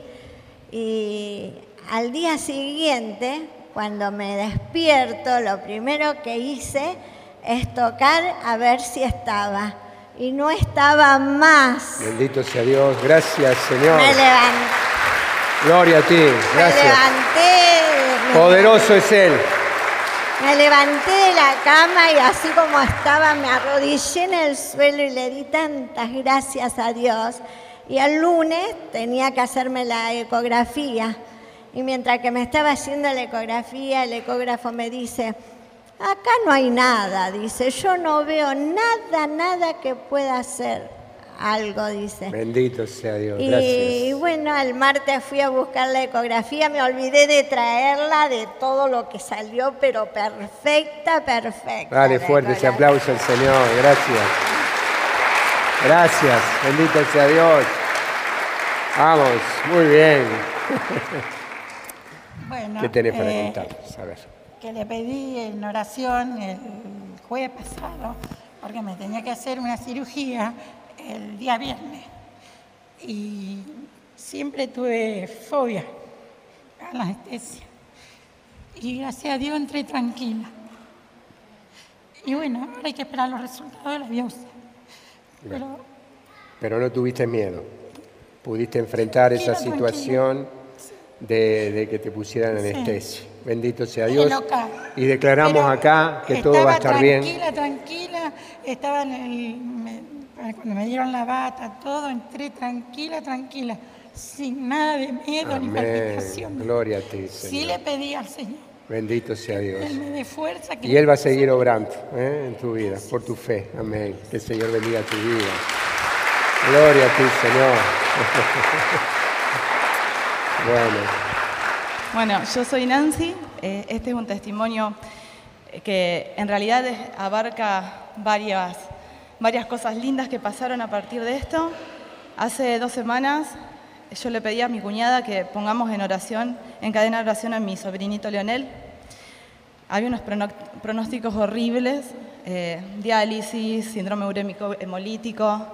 y al día siguiente, cuando me despierto, lo primero que hice es tocar a ver si estaba y no estaba más. Bendito sea Dios, gracias Señor. Me levanté. Gloria a ti, gracias. Me levanté. Poderoso es Él. Me levanté de la cama y así como estaba me arrodillé en el suelo y le di tantas gracias a Dios. Y el lunes tenía que hacerme la ecografía. Y mientras que me estaba haciendo la ecografía, el ecógrafo me dice, Acá no hay nada, dice. Yo no veo nada, nada que pueda hacer algo, dice. Bendito sea Dios. Y, Gracias. y bueno, el martes fui a buscar la ecografía, me olvidé de traerla, de todo lo que salió, pero perfecta, perfecta. Dale fuerte ese aplauso al Señor. Gracias. Gracias. Bendito sea Dios. Vamos, muy bien. Bueno, ¿Qué tenés para eh, contarnos? A ver. Que le pedí en oración el jueves pasado, porque me tenía que hacer una cirugía el día viernes. Y siempre tuve fobia a la anestesia. Y gracias a Dios entré tranquila. Y bueno, ahora hay que esperar los resultados de la biopsia. Pero Pero no tuviste miedo. Pudiste enfrentar esa situación de, de que te pusieran Sí. Bendito sea Dios. loca. Y declaramos Pero acá que todo va a estar estaba bien. Tranquila, tranquila, estaba en el, me- cuando me dieron la bata, todo, entré tranquila, tranquila, sin nada de miedo ni palpitación. Gloria a ti, Sí Señor. le pedí al Señor, Bendito sea Dios. Él me dé fuerza. Que Y Él va a seguir obrando ¿eh? en tu vida, por tu fe. Amén. Que el Señor bendiga tu vida. Gloria a ti, Señor. bueno, Bueno, yo soy Nancy. eh, Este es un testimonio que en realidad abarca varias, varias cosas lindas que pasaron a partir de esto. Hace dos semanas yo le pedí a mi cuñada que pongamos en oración, en cadena de oración a mi sobrinito Leonel. Había unos pronósticos horribles, eh, diálisis, síndrome urémico hemolítico.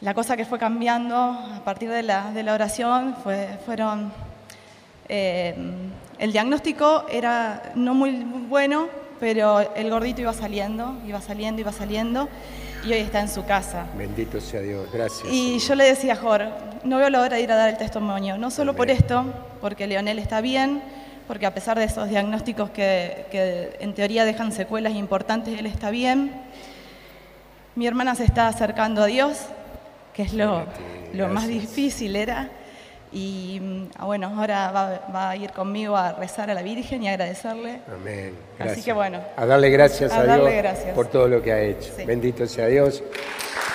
La cosa que fue cambiando a partir de la, de la oración fue, fueron... eh, el diagnóstico era no muy bueno, pero el gordito iba saliendo, iba saliendo, iba saliendo, y hoy está en su casa. bendito sea Dios. Gracias. Y yo le decía a Jor, no veo la hora de ir a dar el testimonio, no solo por Amén. esto, porque Leonel está bien, porque a pesar de esos diagnósticos que, que en teoría dejan secuelas importantes, él está bien. Mi hermana se está acercando a Dios, que es lo, lo más difícil era. Y mm, bueno, ahora va, va a ir conmigo a rezar a la Virgen y agradecerle. Amén. Así que bueno. A darle gracias a, A darle Dios gracias. por todo lo que ha hecho. Sí. Bendito sea Dios.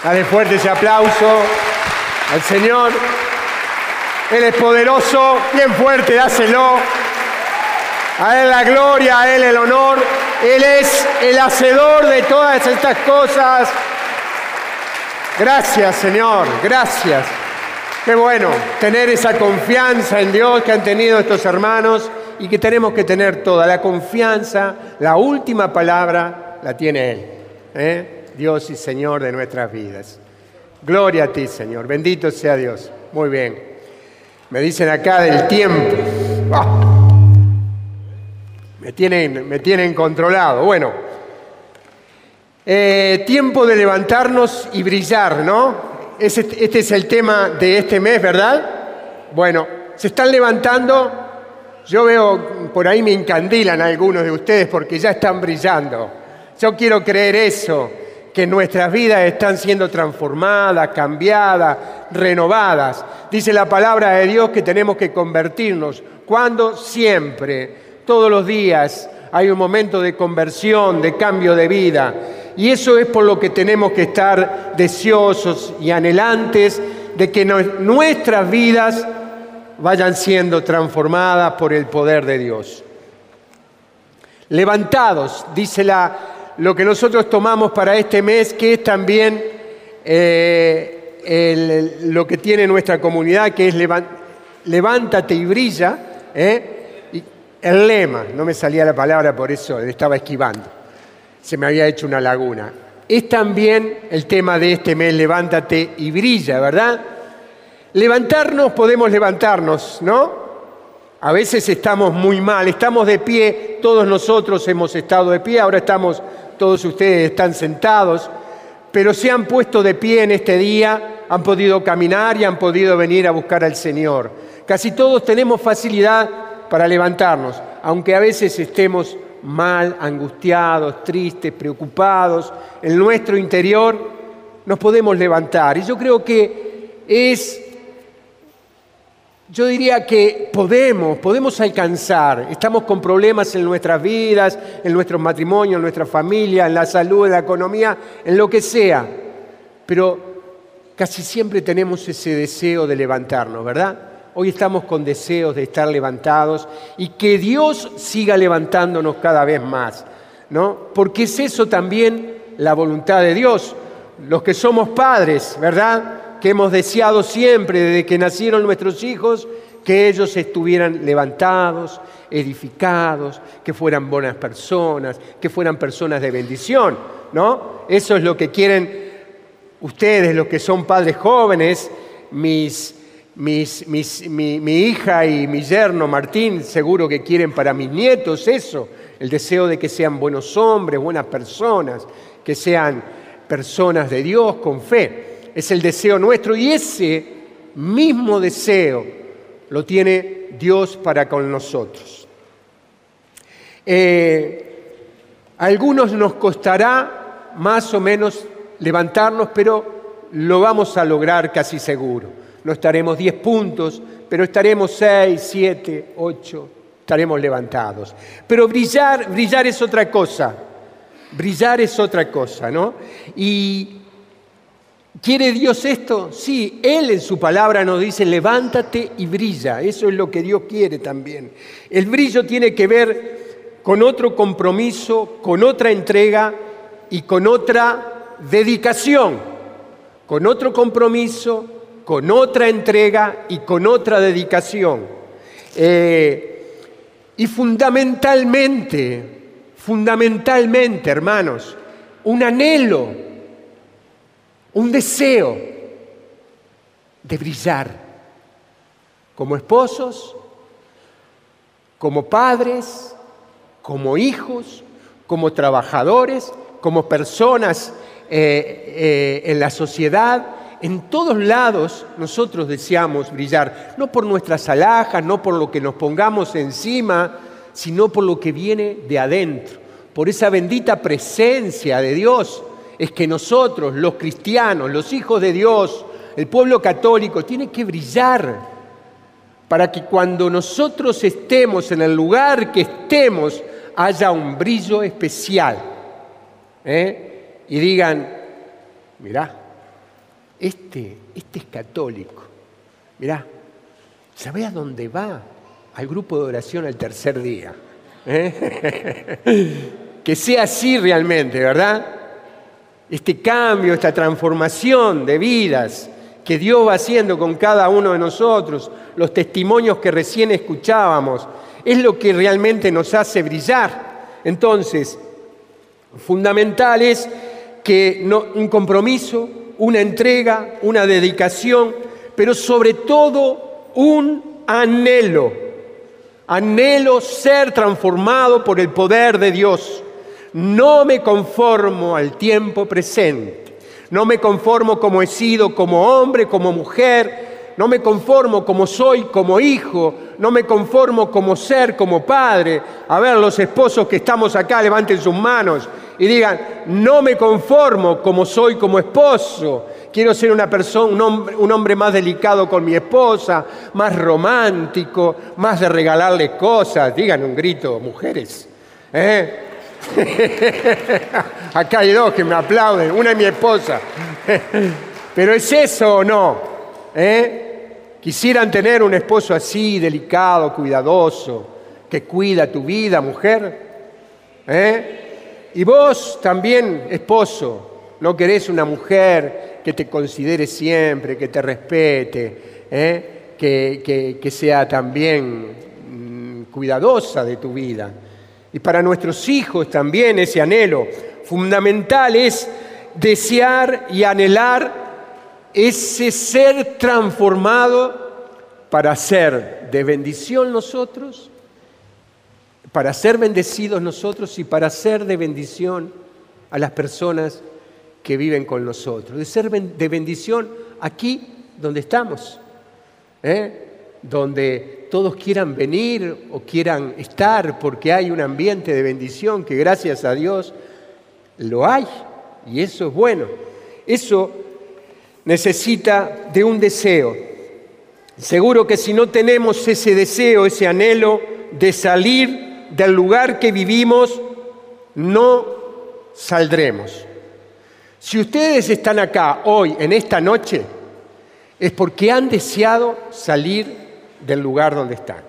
Dale fuerte ese aplauso al Señor. Él es poderoso. Bien fuerte, dáselo. A Él la gloria, a Él el honor. Él es el hacedor de todas estas cosas. Gracias, Señor. Gracias. Qué bueno tener esa confianza en Dios que han tenido estos hermanos y que tenemos que tener toda la confianza. La última palabra la tiene Él. ¿eh? Dios y Señor de nuestras vidas. Gloria a ti, Señor. Bendito sea Dios. Muy bien. Me dicen acá del tiempo. Ah. Me tienen, me tienen controlado. Bueno, Eh, tiempo de levantarnos y brillar, ¿no? Este, es el tema de este mes, ¿verdad? Bueno, se están levantando. Yo veo, por ahí me encandilan algunos de ustedes porque ya están brillando. Yo quiero creer eso, que nuestras vidas están siendo transformadas, cambiadas, renovadas. Dice la palabra de Dios que tenemos que convertirnos. ¿Cuándo? Siempre, todos los días hay un momento de conversión, de cambio de vida. Y eso es por lo que tenemos que estar deseosos y anhelantes de que nuestras vidas vayan siendo transformadas por el poder de Dios. Levantados, dice la, lo que nosotros tomamos para este mes, que es también eh, lo que tiene nuestra comunidad, que es levántate y brilla. ¿eh? el lema, no me salía la palabra por eso, le estaba esquivando, se me había hecho una laguna. Es también el tema de este mes, levántate y brilla, ¿verdad? Levantarnos, podemos levantarnos, ¿no? A veces estamos muy mal, estamos de pie, todos nosotros hemos estado de pie, ahora estamos, todos ustedes están sentados, pero se han puesto de pie en este día, han podido caminar y han podido venir a buscar al Señor. Casi todos tenemos facilidad para levantarnos, aunque a veces estemos mal, angustiados, tristes, preocupados, en nuestro interior nos podemos levantar. Y yo creo que es, yo diría que podemos, podemos alcanzar. Estamos con problemas en nuestras vidas, en nuestros matrimonios, en nuestra familia, en la salud, en la economía, en lo que sea. Pero casi siempre tenemos ese deseo de levantarnos, ¿verdad? Hoy estamos con deseos de estar levantados y que Dios siga levantándonos cada vez más, ¿no? Porque es eso también la voluntad de Dios. Los que somos padres, ¿verdad? Que hemos deseado siempre desde que nacieron nuestros hijos que ellos estuvieran levantados, edificados, que fueran buenas personas, que fueran personas de bendición, ¿no? Eso es lo que quieren ustedes, los que son padres jóvenes, mis mi, hija y mi yerno Martín seguro que quieren para mis nietos eso, el deseo de que sean buenos hombres, buenas personas, que sean personas de Dios con fe. Es el deseo nuestro y ese mismo deseo lo tiene Dios para con nosotros. Eh, a algunos nos costará más o menos levantarnos, pero lo vamos a lograr casi seguro no estaremos 10 puntos, pero estaremos 6, 7, 8, estaremos levantados. Pero brillar, brillar es otra cosa, brillar es otra cosa, ¿no? Y ¿quiere Dios esto? Sí, Él en su palabra nos dice, levántate y brilla, eso es lo que Dios quiere también. El brillo tiene que ver con otro compromiso, con otra entrega y con otra dedicación, con otro compromiso, con otra entrega y con otra dedicación. Eh, y fundamentalmente, fundamentalmente, hermanos, un anhelo, un deseo de brillar como esposos, como padres, como hijos, como trabajadores, como personas eh, eh, en la sociedad, en todos lados nosotros deseamos brillar, no por nuestras alhajas, no por lo que nos pongamos encima, sino por lo que viene de adentro, por esa bendita presencia de Dios. Es que nosotros, los cristianos, los hijos de Dios, el pueblo católico, tiene que brillar para que cuando nosotros estemos en el lugar que estemos, haya un brillo especial. ¿eh? Y digan, mirá, este, este es católico. Mirá, ¿sabés a dónde va? Al grupo de oración al tercer día. ¿Eh? que sea así realmente, ¿verdad? Este cambio, esta transformación de vidas que Dios va haciendo con cada uno de nosotros, los testimonios que recién escuchábamos, es lo que realmente nos hace brillar. Entonces, fundamental es que no, un compromiso, una entrega, una dedicación, pero sobre todo un anhelo. Anhelo ser transformado por el poder de Dios. no me conformo al tiempo presente, no me conformo como he sido, como hombre, como mujer, no me conformo como soy, como hijo, no me conformo como ser, como padre. A ver, los esposos que estamos acá, levanten sus manos y digan, no me conformo como soy como esposo. Quiero ser una persona, un hombre, más delicado con mi esposa, más romántico, más de regalarle cosas. Digan un grito, mujeres. ¿eh? Acá hay dos que me aplauden, una es mi esposa. Pero es eso o no. ¿Eh? Quisieran tener un esposo así, delicado, cuidadoso, que cuida tu vida, mujer. ¿Eh? Y vos también, esposo, no querés una mujer que te considere siempre, que te respete, ¿eh? que, que sea también mm, cuidadosa de tu vida. Y para nuestros hijos también ese anhelo fundamental es desear y anhelar ese ser transformado para ser de bendición nosotros, para ser bendecidos nosotros y para ser de bendición a las personas que viven con nosotros, de ser de bendición aquí donde estamos, ¿eh? donde todos quieran venir o quieran estar porque hay un ambiente de bendición que gracias a Dios lo hay y eso es bueno. Eso necesita de un deseo. Seguro que si no tenemos ese deseo, ese anhelo de salir del lugar que vivimos, no saldremos. Si ustedes están acá hoy, en esta noche, es porque han deseado salir del lugar donde están.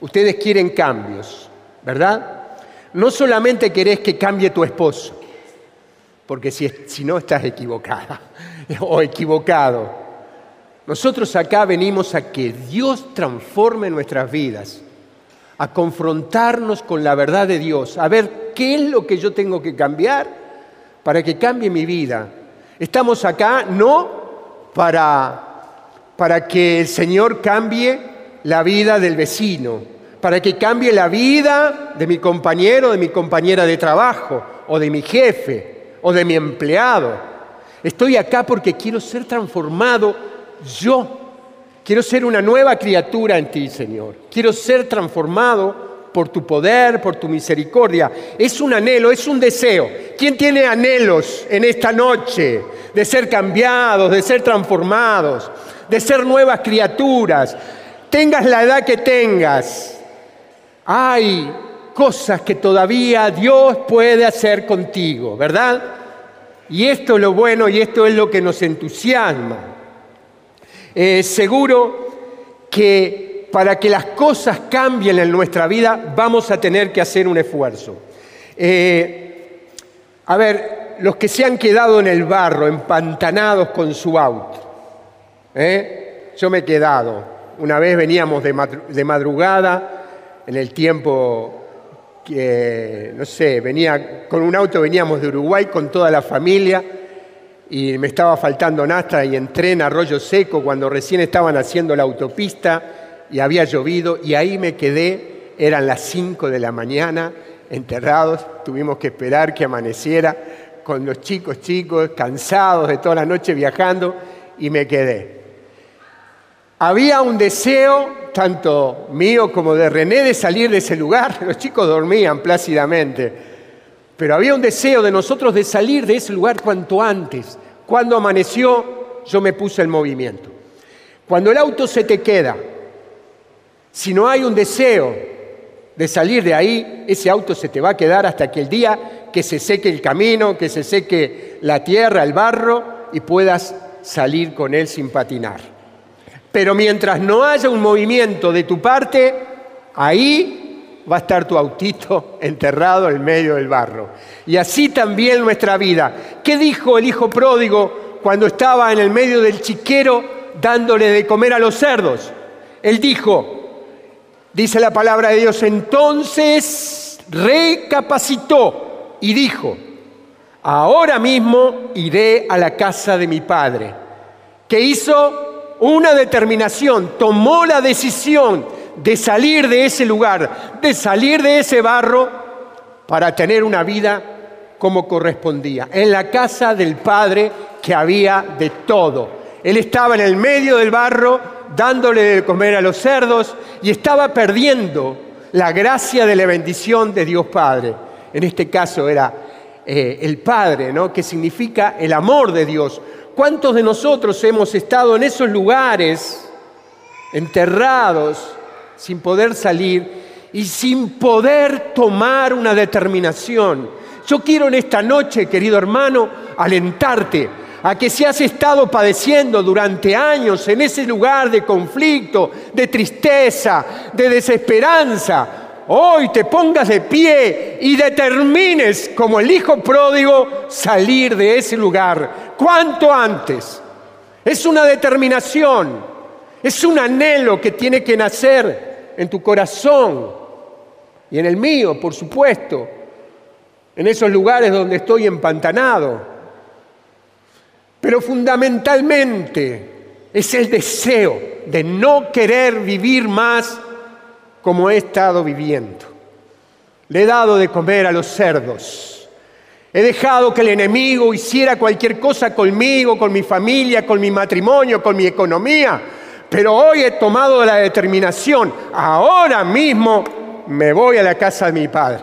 Ustedes quieren cambios, ¿verdad? No solamente querés que cambie tu esposo, porque si, no estás equivocada o equivocado. Nosotros acá venimos a que Dios transforme nuestras vidas, a confrontarnos con la verdad de Dios, a ver qué es lo que yo tengo que cambiar para que cambie mi vida. Estamos acá no para, para que el Señor cambie la vida del vecino, para que cambie la vida de mi compañero, de mi compañera de trabajo, o de mi jefe, o de mi empleado. Estoy acá porque quiero ser transformado yo. Quiero ser una nueva criatura en ti, Señor. Quiero ser transformado por tu poder, por tu misericordia. Es un anhelo, es un deseo. ¿Quién tiene anhelos en esta noche de ser cambiados, de ser transformados, de ser nuevas criaturas? Tengas la edad que tengas. Hay cosas que todavía Dios puede hacer contigo, ¿verdad? Y esto es lo bueno y esto es lo que nos entusiasma. Eh, seguro que para que las cosas cambien en nuestra vida vamos a tener que hacer un esfuerzo. Eh, a ver, los que se han quedado en el barro, empantanados con su auto. ¿eh? Yo me he quedado. Una vez veníamos de madrugada, en el tiempo que, no sé, venía con un auto, veníamos de Uruguay con toda la familia y me estaba faltando nasta y entré en Arroyo Seco cuando recién estaban haciendo la autopista y había llovido y ahí me quedé, eran las 5 de la mañana, enterrados, tuvimos que esperar que amaneciera con los chicos chicos, cansados de toda la noche viajando y me quedé. Había un deseo tanto mío como de René, de salir de ese lugar. Los chicos dormían plácidamente, pero había un deseo de nosotros de salir de ese lugar cuanto antes. Cuando amaneció, yo me puse el movimiento. Cuando el auto se te queda, si no hay un deseo de salir de ahí, ese auto se te va a quedar hasta que el día que se seque el camino, que se seque la tierra, el barro, y puedas salir con él sin patinar. Pero mientras no haya un movimiento de tu parte, ahí va a estar tu autito enterrado en medio del barro. Y así también nuestra vida. ¿Qué dijo el hijo pródigo cuando estaba en el medio del chiquero dándole de comer a los cerdos? Él dijo, dice la palabra de Dios, entonces recapacitó y dijo, ahora mismo iré a la casa de mi padre. ¿Qué hizo? Una determinación, tomó la decisión de salir de ese lugar, de salir de ese barro para tener una vida como correspondía. En la casa del Padre que había de todo. Él estaba en el medio del barro dándole de comer a los cerdos y estaba perdiendo la gracia de la bendición de Dios Padre. En este caso era eh, el Padre, ¿no? que significa el amor de Dios. ¿Cuántos de nosotros hemos estado en esos lugares enterrados sin poder salir y sin poder tomar una determinación? Yo quiero en esta noche, querido hermano, alentarte a que si has estado padeciendo durante años en ese lugar de conflicto, de tristeza, de desesperanza, hoy te pongas de pie y determines como el hijo pródigo salir de ese lugar cuanto antes. Es una determinación, es un anhelo que tiene que nacer en tu corazón y en el mío, por supuesto, en esos lugares donde estoy empantanado. Pero fundamentalmente es el deseo de no querer vivir más como he estado viviendo. Le he dado de comer a los cerdos. He dejado que el enemigo hiciera cualquier cosa conmigo, con mi familia, con mi matrimonio, con mi economía. Pero hoy he tomado la determinación, ahora mismo me voy a la casa de mi padre.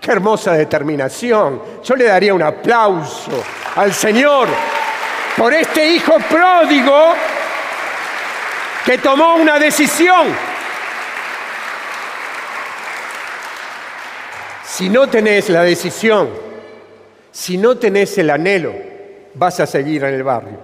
Qué hermosa determinación. Yo le daría un aplauso al Señor por este hijo pródigo que tomó una decisión. Si no tenés la decisión, si no tenés el anhelo, vas a seguir en el barrio.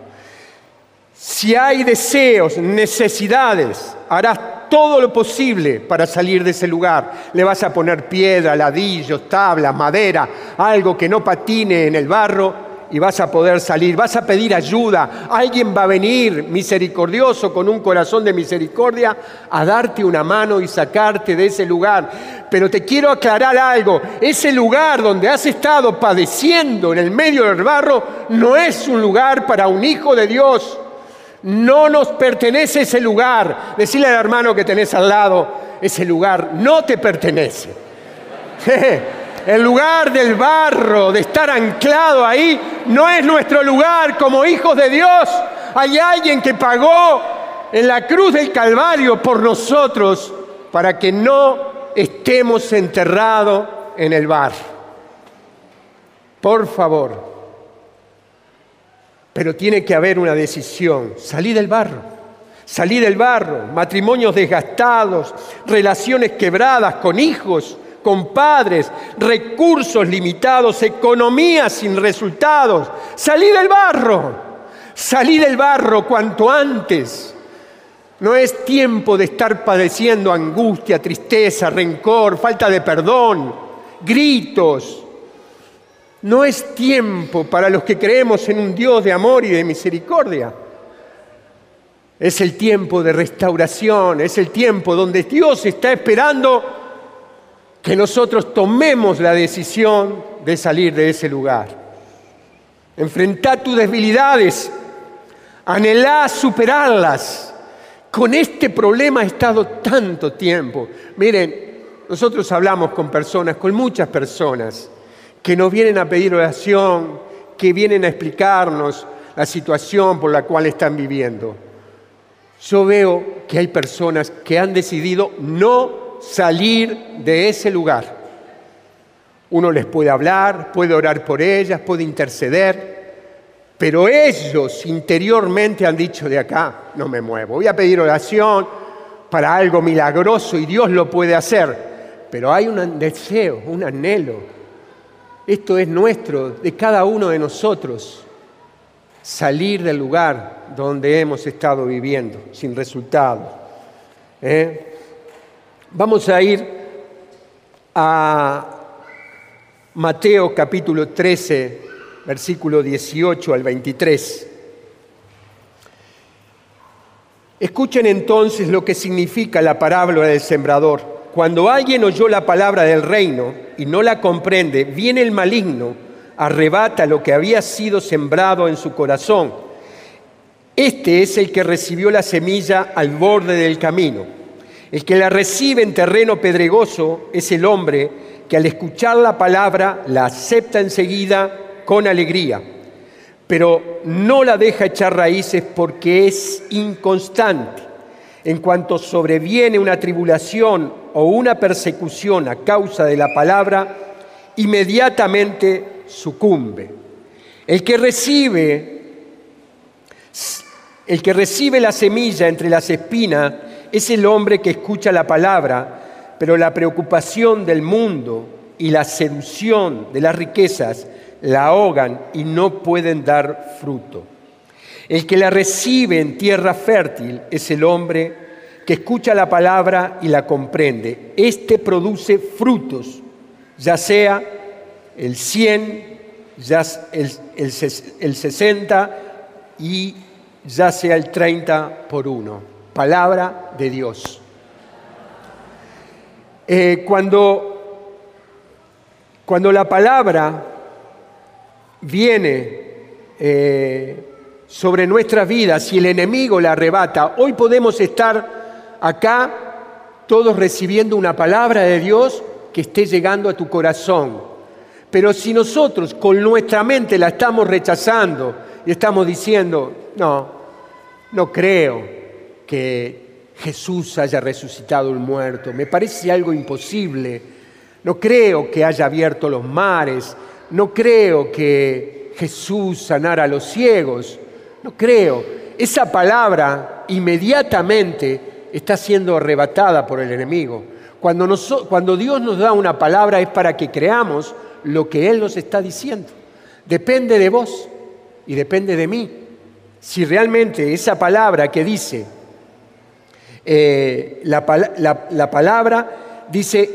Si hay deseos, necesidades, harás todo lo posible para salir de ese lugar. Le vas a poner piedra, ladillos, tablas, madera, algo que no patine en el barro y vas a poder salir, vas a pedir ayuda, alguien va a venir misericordioso con un corazón de misericordia a darte una mano y sacarte de ese lugar. Pero te quiero aclarar algo, ese lugar donde has estado padeciendo en el medio del barro no es un lugar para un hijo de Dios. No nos pertenece ese lugar. Decirle al hermano que tenés al lado, ese lugar no te pertenece. El lugar del barro, de estar anclado ahí, no es nuestro lugar como hijos de Dios. Hay alguien que pagó en la cruz del Calvario por nosotros para que no estemos enterrados en el bar. Por favor. Pero tiene que haber una decisión. Salí del barro. Salí del barro. Matrimonios desgastados, relaciones quebradas con hijos, con padres, recursos limitados, economía sin resultados. Salí del barro, salí del barro cuanto antes. No es tiempo de estar padeciendo angustia, tristeza, rencor, falta de perdón, gritos. No es tiempo para los que creemos en un Dios de amor y de misericordia. Es el tiempo de restauración, es el tiempo donde Dios está esperando que nosotros tomemos la decisión de salir de ese lugar. Enfrentar tus debilidades, anhelá superarlas. Con este problema he estado tanto tiempo. Miren, nosotros hablamos con personas, con muchas personas, que nos vienen a pedir oración, que vienen a explicarnos la situación por la cual están viviendo. Yo veo que hay personas que han decidido no salir de ese lugar. Uno les puede hablar, puede orar por ellas, puede interceder, pero ellos interiormente han dicho de acá, no me muevo, voy a pedir oración para algo milagroso y Dios lo puede hacer, pero hay un deseo, un anhelo. Esto es nuestro, de cada uno de nosotros, salir del lugar donde hemos estado viviendo sin resultado. ¿eh? Vamos a ir a Mateo capítulo 13, versículo 18 al 23. Escuchen entonces lo que significa la parábola del sembrador. Cuando alguien oyó la palabra del reino y no la comprende, viene el maligno, arrebata lo que había sido sembrado en su corazón. Este es el que recibió la semilla al borde del camino. El que la recibe en terreno pedregoso es el hombre que al escuchar la palabra la acepta enseguida con alegría, pero no la deja echar raíces porque es inconstante. En cuanto sobreviene una tribulación o una persecución a causa de la palabra, inmediatamente sucumbe. El que recibe el que recibe la semilla entre las espinas es el hombre que escucha la palabra, pero la preocupación del mundo y la seducción de las riquezas la ahogan y no pueden dar fruto. El que la recibe en tierra fértil es el hombre que escucha la palabra y la comprende. Este produce frutos, ya sea el 100, ya el, el, el 60 y ya sea el 30 por uno. Palabra de Dios. Eh, cuando, cuando la palabra viene eh, sobre nuestras vidas y el enemigo la arrebata, hoy podemos estar acá todos recibiendo una palabra de Dios que esté llegando a tu corazón. Pero si nosotros con nuestra mente la estamos rechazando y estamos diciendo, no, no creo que Jesús haya resucitado el muerto, me parece algo imposible. No creo que haya abierto los mares, no creo que Jesús sanara a los ciegos, no creo. Esa palabra inmediatamente está siendo arrebatada por el enemigo. Cuando, cuando Dios nos da una palabra es para que creamos lo que Él nos está diciendo. Depende de vos y depende de mí si realmente esa palabra que dice, eh, la, palabra dice,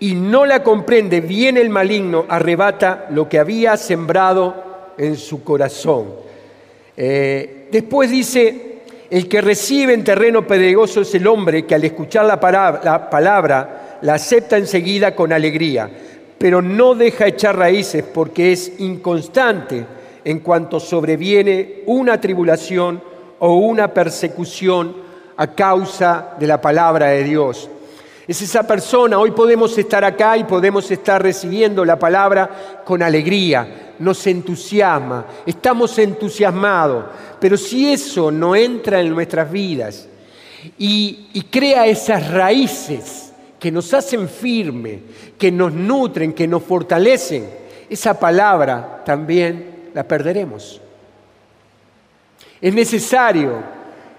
y no la comprende, viene el maligno, arrebata lo que había sembrado en su corazón. Eh, después dice, el que recibe en terreno pedregoso es el hombre que al escuchar la palabra la acepta enseguida con alegría, pero no deja echar raíces porque es inconstante en cuanto sobreviene una tribulación o una persecución a causa de la palabra de Dios. Es esa persona, hoy podemos estar acá y podemos estar recibiendo la palabra con alegría, nos entusiasma, estamos entusiasmados, pero si eso no entra en nuestras vidas y, y crea esas raíces que nos hacen firme, que nos nutren, que nos fortalecen, esa palabra también la perderemos. Es necesario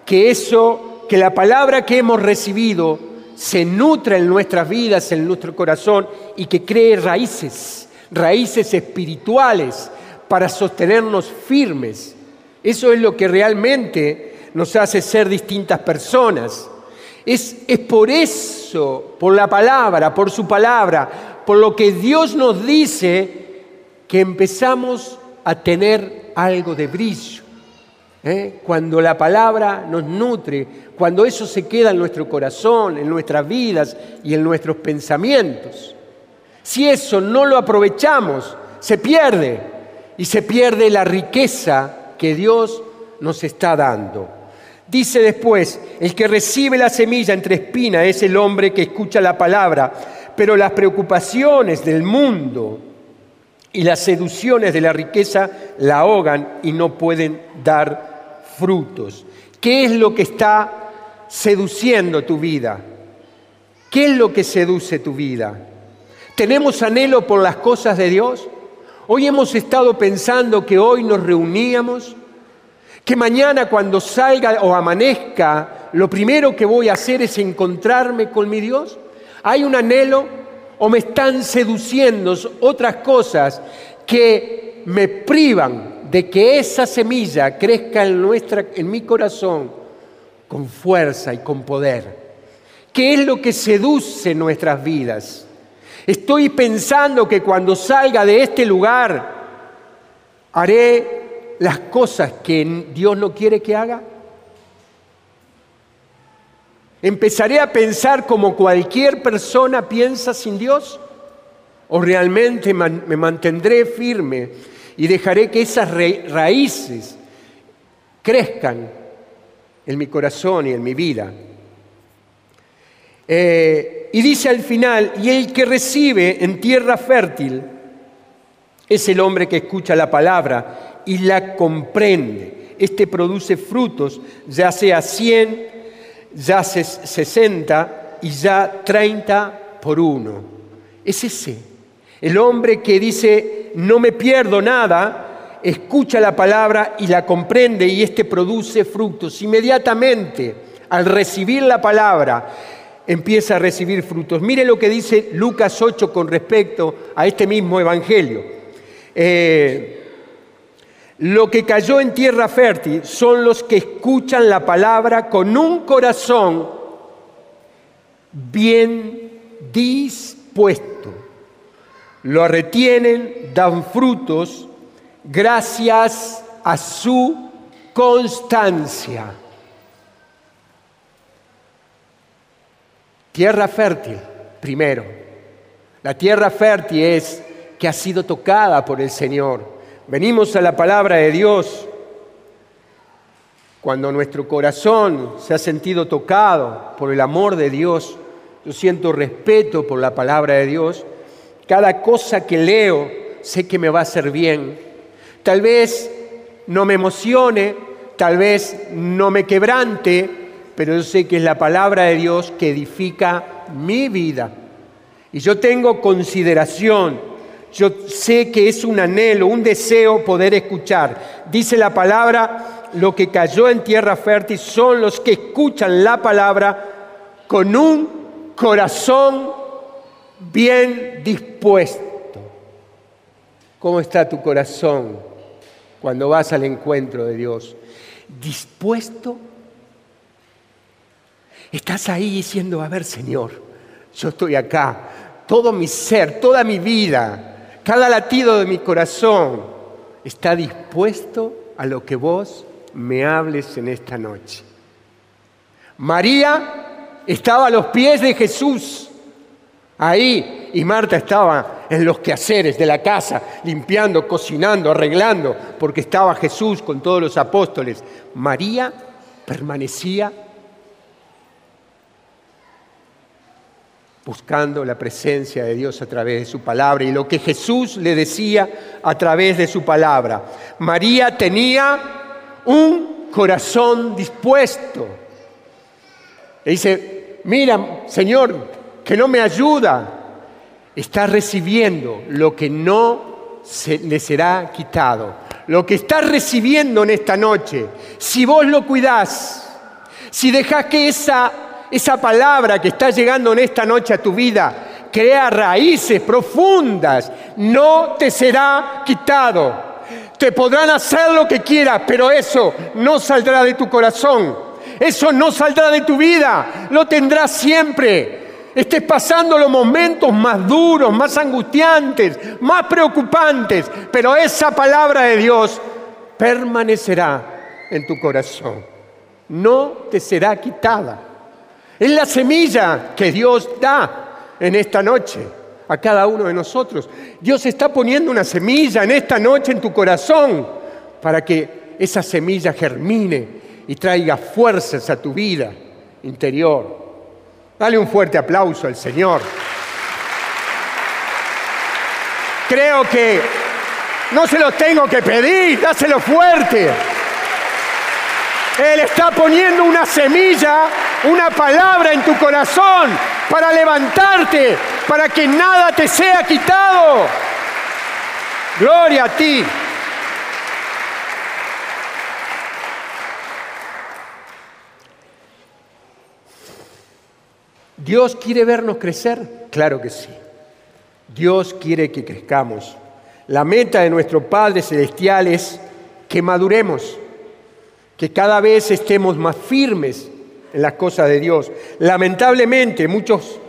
que eso, que la palabra que hemos recibido se nutra en nuestras vidas, en nuestro corazón y que cree raíces, raíces espirituales para sostenernos firmes. Eso es lo que realmente nos hace ser distintas personas. Es, es por eso, por la palabra, por su palabra, por lo que Dios nos dice, que empezamos a tener algo de brillo. ¿Eh? Cuando la palabra nos nutre, cuando eso se queda en nuestro corazón, en nuestras vidas y en nuestros pensamientos. Si eso no lo aprovechamos, se pierde y se pierde la riqueza que Dios nos está dando. Dice después, el que recibe la semilla entre espinas es el hombre que escucha la palabra, pero las preocupaciones del mundo y las seducciones de la riqueza la ahogan y no pueden dar frutos. ¿Qué es lo que está seduciendo tu vida? ¿Qué es lo que seduce tu vida? ¿Tenemos anhelo por las cosas de Dios? Hoy hemos estado pensando que hoy nos reuníamos, que mañana cuando salga o amanezca, lo primero que voy a hacer es encontrarme con mi Dios. Hay un anhelo o me están seduciendo otras cosas que me privan de que esa semilla crezca en, nuestra, en mi corazón con fuerza y con poder. ¿Qué es lo que seduce nuestras vidas? Estoy pensando que cuando salga de este lugar haré las cosas que Dios no quiere que haga. ¿Empezaré a pensar como cualquier persona piensa sin Dios? ¿O realmente me mantendré firme y dejaré que esas raíces crezcan en mi corazón y en mi vida? Eh, y dice al final, y el que recibe en tierra fértil es el hombre que escucha la palabra y la comprende. Este produce frutos, ya sea 100, ya 60 y ya 30 por uno. Es ese. El hombre que dice, no me pierdo nada, escucha la palabra y la comprende y este produce frutos. Inmediatamente, al recibir la palabra, empieza a recibir frutos. Mire lo que dice Lucas 8 con respecto a este mismo evangelio. Eh, lo que cayó en tierra fértil son los que escuchan la palabra con un corazón bien dispuesto. Lo retienen, dan frutos gracias a su constancia. Tierra fértil, primero. La tierra fértil es que ha sido tocada por el Señor. Venimos a la palabra de Dios. Cuando nuestro corazón se ha sentido tocado por el amor de Dios, yo siento respeto por la palabra de Dios. Cada cosa que leo sé que me va a hacer bien. Tal vez no me emocione, tal vez no me quebrante, pero yo sé que es la palabra de Dios que edifica mi vida. Y yo tengo consideración, yo sé que es un anhelo, un deseo poder escuchar. Dice la palabra, lo que cayó en tierra fértil son los que escuchan la palabra con un corazón bien dispuesto. ¿Cómo está tu corazón cuando vas al encuentro de Dios? ¿Dispuesto Estás ahí diciendo, a ver Señor, yo estoy acá, todo mi ser, toda mi vida, cada latido de mi corazón está dispuesto a lo que vos me hables en esta noche. María estaba a los pies de Jesús, ahí, y Marta estaba en los quehaceres de la casa, limpiando, cocinando, arreglando, porque estaba Jesús con todos los apóstoles. María permanecía buscando la presencia de Dios a través de su palabra y lo que Jesús le decía a través de su palabra. María tenía un corazón dispuesto. Le dice, mira, Señor, que no me ayuda. Está recibiendo lo que no le será quitado. Lo que está recibiendo en esta noche, si vos lo cuidás, si dejás que esa esa palabra que está llegando en esta noche a tu vida crea raíces profundas, no te será quitado. Te podrán hacer lo que quieras, pero eso no saldrá de tu corazón. Eso no saldrá de tu vida. Lo tendrás siempre. Estés pasando los momentos más duros, más angustiantes, más preocupantes, pero esa palabra de Dios permanecerá en tu corazón. No te será quitada. Es la semilla que Dios da en esta noche a cada uno de nosotros. Dios está poniendo una semilla en esta noche en tu corazón para que esa semilla germine y traiga fuerzas a tu vida interior. Dale un fuerte aplauso al Señor. Creo que no se lo tengo que pedir, dáselo fuerte. Él está poniendo una semilla, una palabra en tu corazón para levantarte, para que nada te sea quitado. Gloria a ti. ¿Dios quiere vernos crecer? Claro que sí. Dios quiere que crezcamos. La meta de nuestro Padre Celestial es que maduremos que cada vez estemos más firmes en las cosas de Dios. Lamentablemente muchos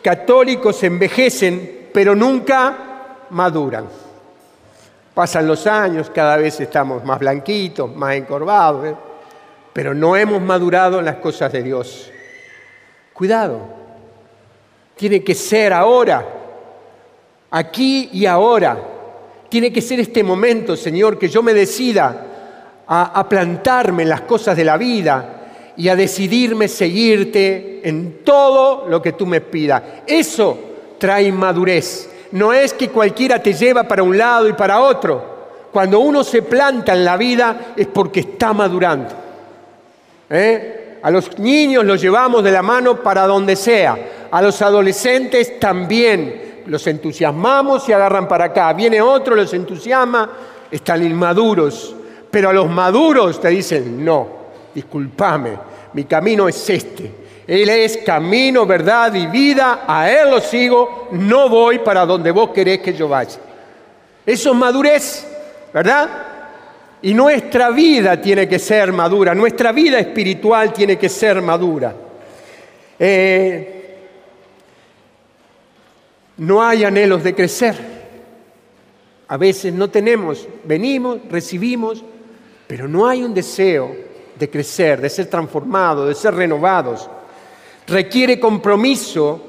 católicos envejecen, pero nunca maduran. Pasan los años, cada vez estamos más blanquitos, más encorvados, ¿eh? pero no hemos madurado en las cosas de Dios. Cuidado, tiene que ser ahora, aquí y ahora. Tiene que ser este momento, Señor, que yo me decida a, plantarme en las cosas de la vida y a decidirme seguirte en todo lo que tú me pidas. Eso trae madurez. No es que cualquiera te lleva para un lado y para otro. Cuando uno se planta en la vida es porque está madurando. ¿Eh? A los niños los llevamos de la mano para donde sea. A los adolescentes también. Los entusiasmamos y agarran para acá. Viene otro, los entusiasma, están inmaduros. Pero a los maduros te dicen, no, discúlpame, mi camino es este. Él es camino, verdad y vida, a Él lo sigo, no voy para donde vos querés que yo vaya. Eso es madurez, ¿verdad? Y nuestra vida tiene que ser madura, nuestra vida espiritual tiene que ser madura. Eh, no hay anhelos de crecer. A veces no tenemos, venimos, recibimos, pero no hay un deseo de crecer, de ser transformados, de ser renovados. Requiere compromiso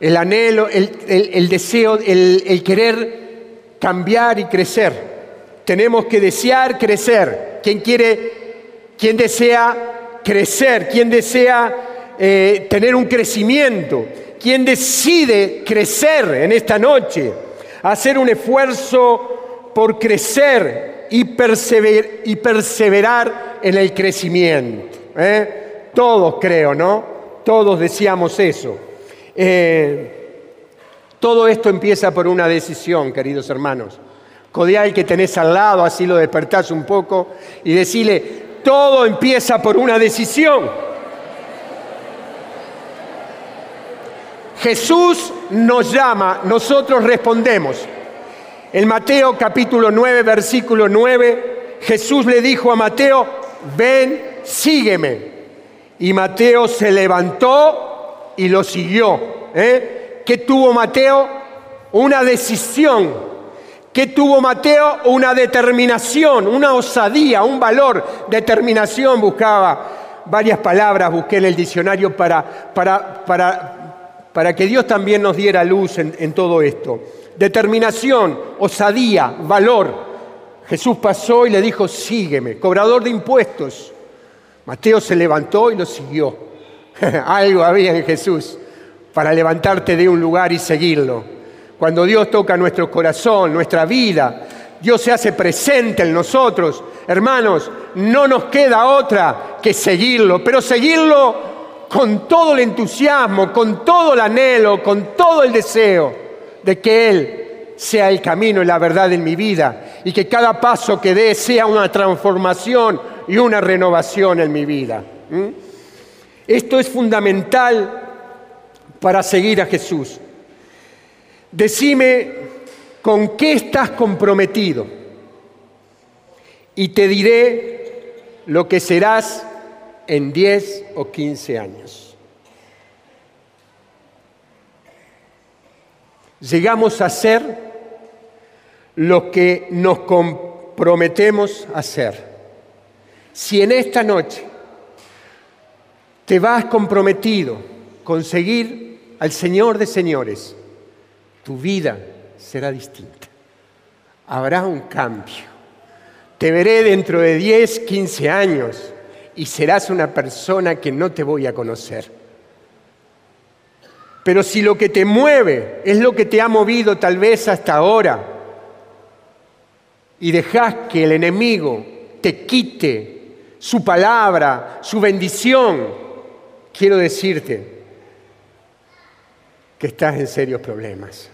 el anhelo, el, deseo, el, querer cambiar y crecer. Tenemos que desear crecer. ¿Quién quiere, quién desea crecer? ¿Quién desea eh, tener un crecimiento? ¿Quién decide crecer en esta noche? Hacer un esfuerzo por crecer y, perseverar en el crecimiento. ¿eh? Todos creo, ¿no? Todos decíamos eso. Eh, todo esto empieza por una decisión, queridos hermanos. Codial que tenés al lado, así lo despertás un poco y decirle, todo empieza por una decisión. Jesús nos llama, nosotros respondemos. En Mateo capítulo 9, versículo 9, Jesús le dijo a Mateo, ven, sígueme. Y Mateo se levantó y lo siguió. ¿eh? ¿Qué tuvo Mateo? Una decisión. ¿Qué tuvo Mateo? Una determinación, una osadía, un valor. Determinación buscaba varias palabras, busqué en el diccionario para, para, para, para que Dios también nos diera luz en todo esto determinación, osadía, valor. Jesús pasó y le dijo, sígueme, cobrador de impuestos. Mateo se levantó y lo siguió. Algo había en Jesús para levantarte de un lugar y seguirlo. Cuando Dios toca nuestro corazón, nuestra vida, Dios se hace presente en nosotros. Hermanos, no nos queda otra que seguirlo, pero seguirlo con todo el entusiasmo, con todo el anhelo, con todo el deseo de que Él sea el camino y la verdad en mi vida y que cada paso que dé sea una transformación y una renovación en mi vida. Esto es fundamental para seguir a Jesús. Decime con qué estás comprometido y te diré lo que serás en 10 o 15 años. llegamos a ser lo que nos comprometemos a ser. Si en esta noche te vas comprometido con seguir al Señor de señores, tu vida será distinta. Habrá un cambio. Te veré dentro de 10, 15 años y serás una persona que no te voy a conocer pero si lo que te mueve es lo que te ha movido tal vez hasta ahora y dejas que el enemigo te quite su palabra, su bendición, quiero decirte que estás en serios problemas,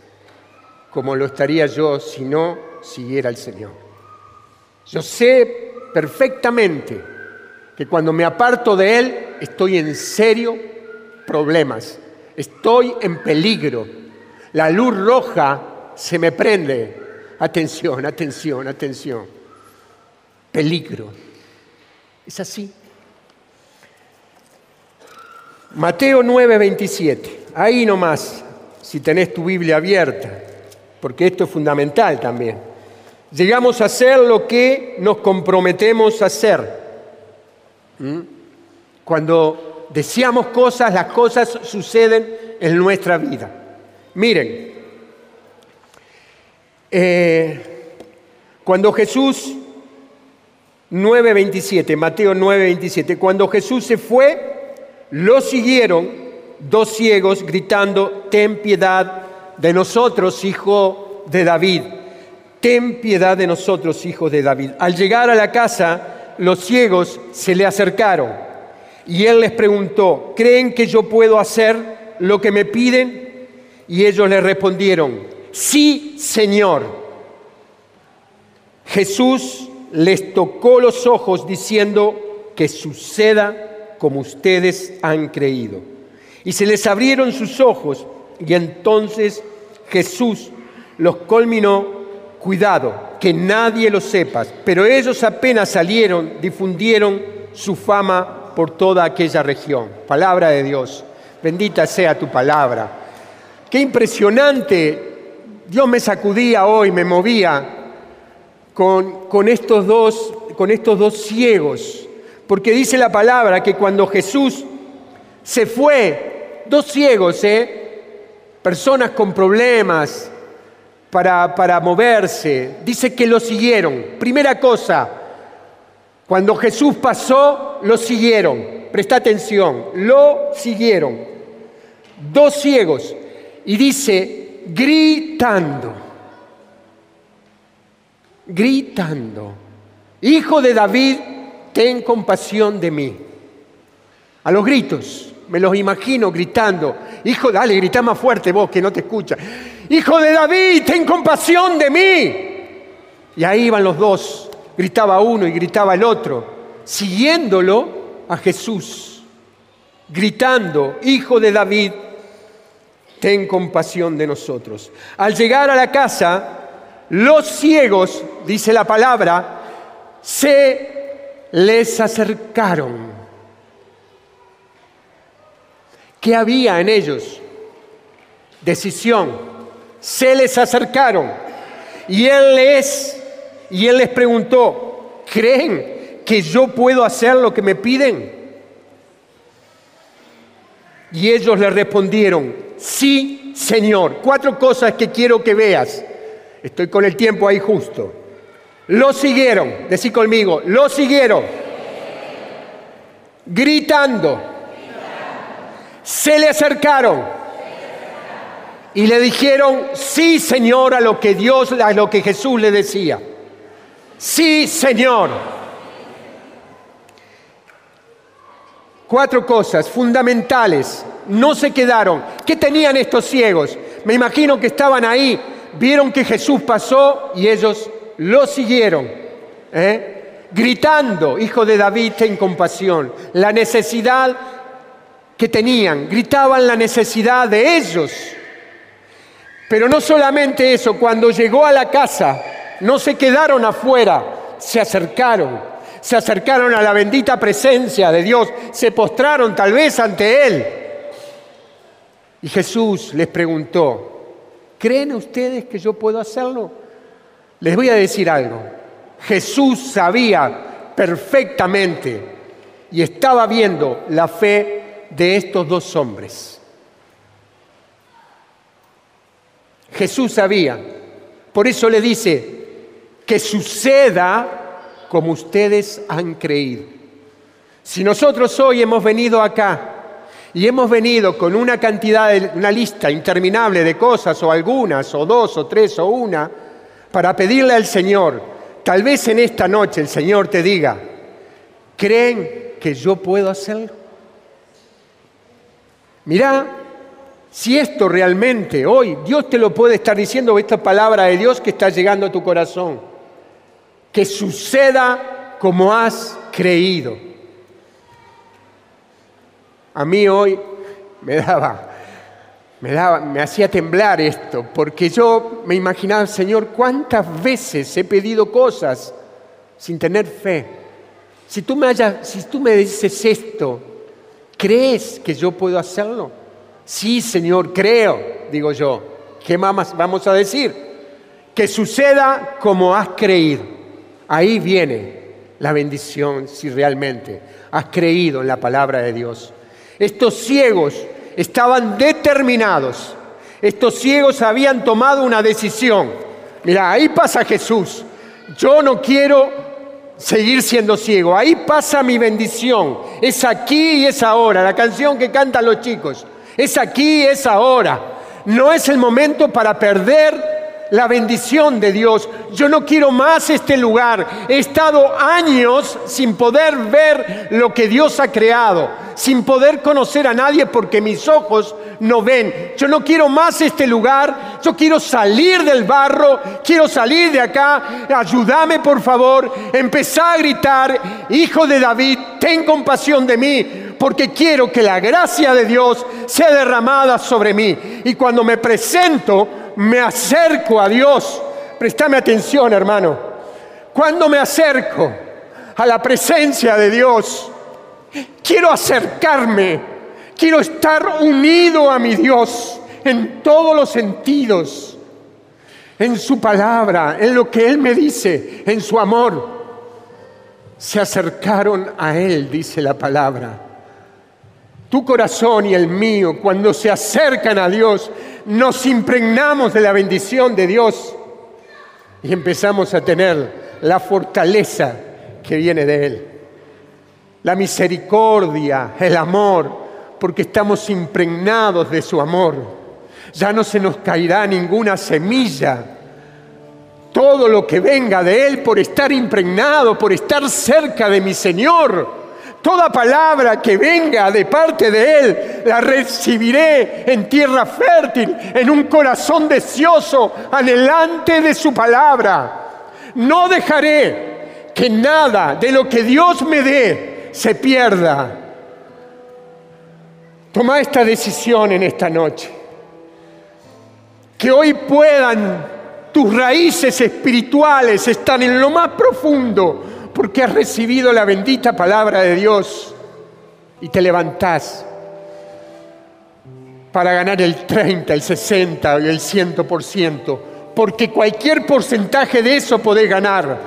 como lo estaría yo si no siguiera al Señor. Yo sé perfectamente que cuando me aparto de Él estoy en serios problemas Estoy en peligro. La luz roja se me prende. Atención, atención, atención. Peligro. Es así. Mateo 9, 27. Ahí nomás, si tenés tu Biblia abierta, porque esto es fundamental también. Llegamos a hacer lo que nos comprometemos a hacer. ¿Mm? Cuando deseamos cosas, las cosas suceden en nuestra vida. Miren, eh, cuando Jesús 9:27, Mateo 9:27. Cuando Jesús se fue, lo siguieron dos ciegos gritando, ten piedad de nosotros, hijo de David. Ten piedad de nosotros, hijo de David. Al llegar a la casa, los ciegos se le acercaron y él les preguntó, ¿creen que yo puedo hacer lo que me piden? Y ellos le respondieron, sí, Señor. Jesús les tocó los ojos diciendo que suceda como ustedes han creído. Y se les abrieron sus ojos y entonces Jesús los culminó, cuidado, que nadie lo sepa, pero ellos apenas salieron, difundieron su fama por toda aquella región. Palabra de Dios, bendita sea tu palabra. Qué impresionante, Dios me sacudía hoy, me movía con, con, estos dos, con estos dos ciegos, porque dice la palabra que cuando Jesús se fue, dos ciegos, ¿eh? personas con problemas para, para moverse, dice que lo siguieron. Primera cosa, cuando Jesús pasó, lo siguieron. Presta atención, lo siguieron. Dos ciegos. Y dice, gritando, gritando, Hijo de David, ten compasión de mí. A los gritos, me los imagino gritando, Hijo, dale, grita más fuerte vos que no te escucha. Hijo de David, ten compasión de mí. Y ahí iban los dos, gritaba uno y gritaba el otro, siguiéndolo a Jesús, gritando, Hijo de David, ten compasión de nosotros. Al llegar a la casa, los ciegos, dice la palabra, se les acercaron. ¿Qué había en ellos? Decisión. Se les acercaron y él les y él les preguntó, ¿creen que yo puedo hacer lo que me piden? Y ellos le respondieron, sí, Señor. Cuatro cosas que quiero que veas. Estoy con el tiempo ahí justo. Lo siguieron, decí conmigo, lo siguieron. Gritando. Se le acercaron. Y le dijeron, sí, Señor, a lo que Dios, a lo que Jesús le decía. Sí, Señor. Cuatro cosas fundamentales. No se quedaron. ¿Qué tenían estos ciegos? Me imagino que estaban ahí, vieron que Jesús pasó y ellos lo siguieron. ¿eh? Gritando, hijo de David, ten compasión. La necesidad que tenían, gritaban la necesidad de ellos. Pero no solamente eso, cuando llegó a la casa, no se quedaron afuera, se acercaron, se acercaron a la bendita presencia de Dios, se postraron tal vez ante Él. Y Jesús les preguntó, ¿creen ustedes que yo puedo hacerlo? Les voy a decir algo. Jesús sabía perfectamente y estaba viendo la fe de estos dos hombres. Jesús sabía. Por eso le dice, que suceda como ustedes han creído. Si nosotros hoy hemos venido acá y hemos venido con una cantidad, una lista interminable de cosas, o algunas, o dos, o tres, o una, para pedirle al Señor, tal vez en esta noche el Señor te diga, ¿creen que yo puedo hacerlo? Mirá, si esto realmente hoy Dios te lo puede estar diciendo, esta palabra de Dios que está llegando a tu corazón que suceda como has creído. A mí hoy me daba, me daba, me hacía temblar esto, porque yo me imaginaba, Señor, cuántas veces he pedido cosas sin tener fe. Si tú me, si tú me dices esto, ¿crees que yo puedo hacerlo? Sí, Señor, creo, digo yo. ¿Qué más vamos a decir? Que suceda como has creído. Ahí viene la bendición si realmente has creído en la palabra de Dios. Estos ciegos estaban determinados. Estos ciegos habían tomado una decisión. Mira, ahí pasa Jesús. Yo no quiero seguir siendo ciego. Ahí pasa mi bendición. Es aquí y es ahora. La canción que cantan los chicos. Es aquí y es ahora. No es el momento para perder la bendición de Dios. Yo no quiero más este lugar. He estado años sin poder ver lo que Dios ha creado, sin poder conocer a nadie porque mis ojos no ven. Yo no quiero más este lugar. Yo quiero salir del barro, quiero salir de acá. Ayúdame, por favor. Empezá a gritar, Hijo de David, ten compasión de mí porque quiero que la gracia de Dios sea derramada sobre mí. Y cuando me presento, me acerco a Dios. Préstame atención, hermano. Cuando me acerco a la presencia de Dios, quiero acercarme, quiero estar unido a mi Dios en todos los sentidos, en su palabra, en lo que Él me dice, en su amor. Se acercaron a Él, dice la palabra. Tu corazón y el mío, cuando se acercan a Dios, nos impregnamos de la bendición de Dios y empezamos a tener la fortaleza que viene de Él. La misericordia, el amor, porque estamos impregnados de su amor. Ya no se nos caerá ninguna semilla. Todo lo que venga de Él por estar impregnado, por estar cerca de mi Señor Toda palabra que venga de parte de Él la recibiré en tierra fértil, en un corazón deseoso, anhelante de su palabra. No dejaré que nada de lo que Dios me dé se pierda. Toma esta decisión en esta noche. Que hoy puedan tus raíces espirituales estar en lo más profundo porque has recibido la bendita palabra de Dios y te levantás para ganar el 30, el 60 y el 100%, porque cualquier porcentaje de eso podés ganar.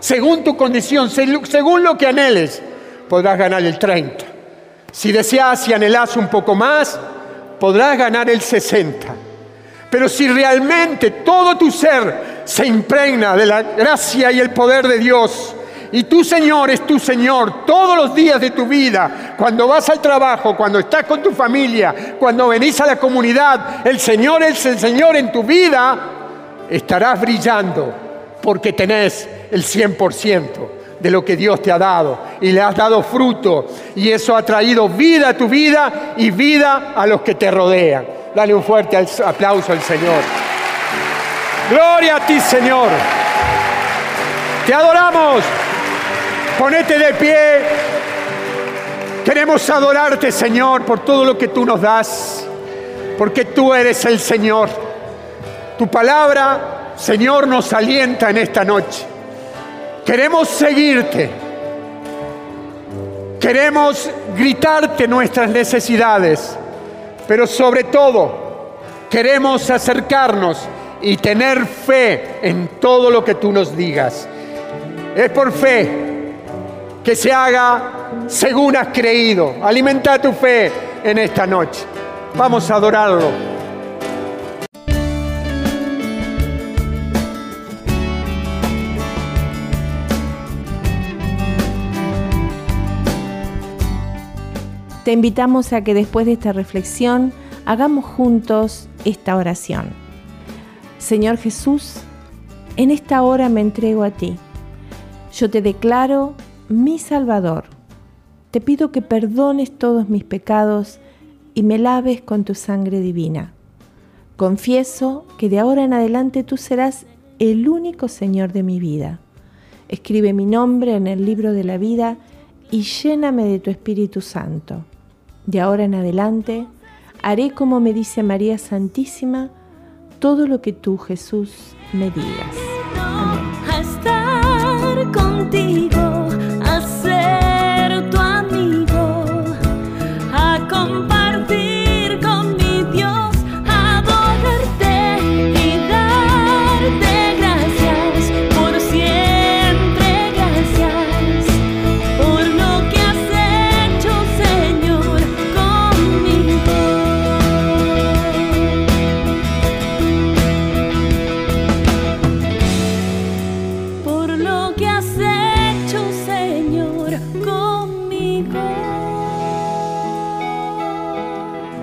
Según tu condición, según lo que anheles, podrás ganar el 30. Si deseas y anhelas un poco más, podrás ganar el 60. Pero si realmente todo tu ser se impregna de la gracia y el poder de Dios, y tu Señor es tu Señor todos los días de tu vida. Cuando vas al trabajo, cuando estás con tu familia, cuando venís a la comunidad, el Señor es el Señor en tu vida, estarás brillando porque tenés el 100% de lo que Dios te ha dado y le has dado fruto y eso ha traído vida a tu vida y vida a los que te rodean. Dale un fuerte aplauso al Señor. Gloria a ti, Señor. Te adoramos. Ponete de pie. Queremos adorarte, Señor, por todo lo que tú nos das, porque tú eres el Señor. Tu palabra, Señor, nos alienta en esta noche. Queremos seguirte. Queremos gritarte nuestras necesidades, pero sobre todo queremos acercarnos y tener fe en todo lo que tú nos digas. Es por fe que se haga según has creído. Alimenta tu fe en esta noche. Vamos a adorarlo. Te invitamos a que después de esta reflexión hagamos juntos esta oración. Señor Jesús, en esta hora me entrego a ti. Yo te declaro mi Salvador, te pido que perdones todos mis pecados y me laves con tu sangre divina. Confieso que de ahora en adelante tú serás el único Señor de mi vida. Escribe mi nombre en el libro de la vida y lléname de tu Espíritu Santo. De ahora en adelante haré como me dice María Santísima, todo lo que tú, Jesús, me digas.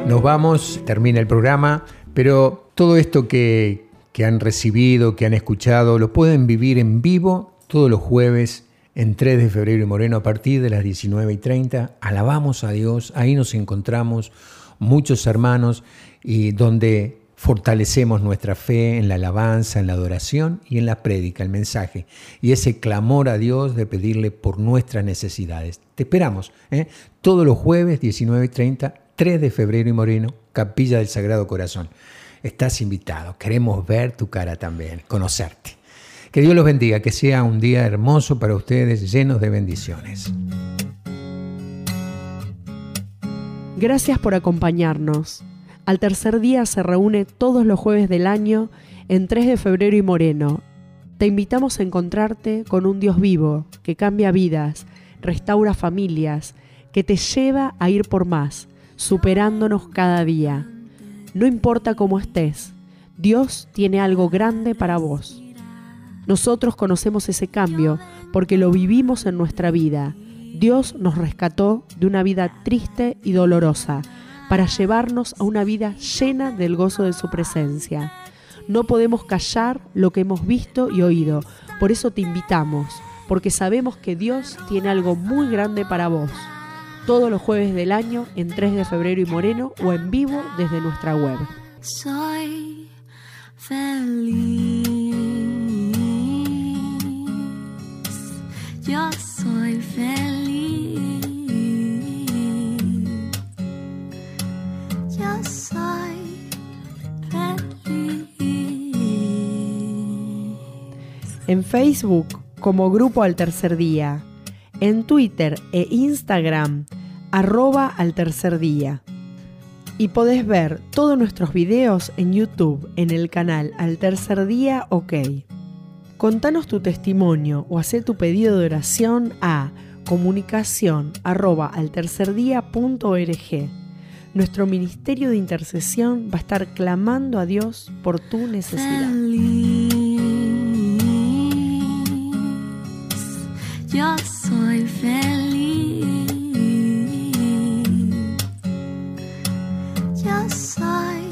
Nos vamos, termina el programa, pero todo esto que, que han recibido, que han escuchado, lo pueden vivir en vivo todos los jueves en 3 de febrero y Moreno a partir de las 19 y 30. Alabamos a Dios, ahí nos encontramos muchos hermanos y donde fortalecemos nuestra fe en la alabanza, en la adoración y en la prédica, el mensaje. Y ese clamor a Dios de pedirle por nuestras necesidades. Te esperamos ¿eh? todos los jueves 19 y 30 3 de febrero y Moreno, Capilla del Sagrado Corazón. Estás invitado, queremos ver tu cara también, conocerte. Que Dios los bendiga, que sea un día hermoso para ustedes, llenos de bendiciones. Gracias por acompañarnos. Al tercer día se reúne todos los jueves del año en 3 de febrero y Moreno. Te invitamos a encontrarte con un Dios vivo que cambia vidas, restaura familias, que te lleva a ir por más superándonos cada día. No importa cómo estés, Dios tiene algo grande para vos. Nosotros conocemos ese cambio porque lo vivimos en nuestra vida. Dios nos rescató de una vida triste y dolorosa para llevarnos a una vida llena del gozo de su presencia. No podemos callar lo que hemos visto y oído, por eso te invitamos, porque sabemos que Dios tiene algo muy grande para vos todos los jueves del año en 3 de febrero y Moreno o en vivo desde nuestra web. Soy feliz. Yo soy feliz. Yo soy feliz. En Facebook como Grupo al Tercer Día en Twitter e Instagram arroba al tercer día. Y podés ver todos nuestros videos en YouTube en el canal Al Tercer Día OK. Contanos tu testimonio o haz tu pedido de oración a comunicación arroba Nuestro ministerio de intercesión va a estar clamando a Dios por tu necesidad. Yo soy feliz. Yo soy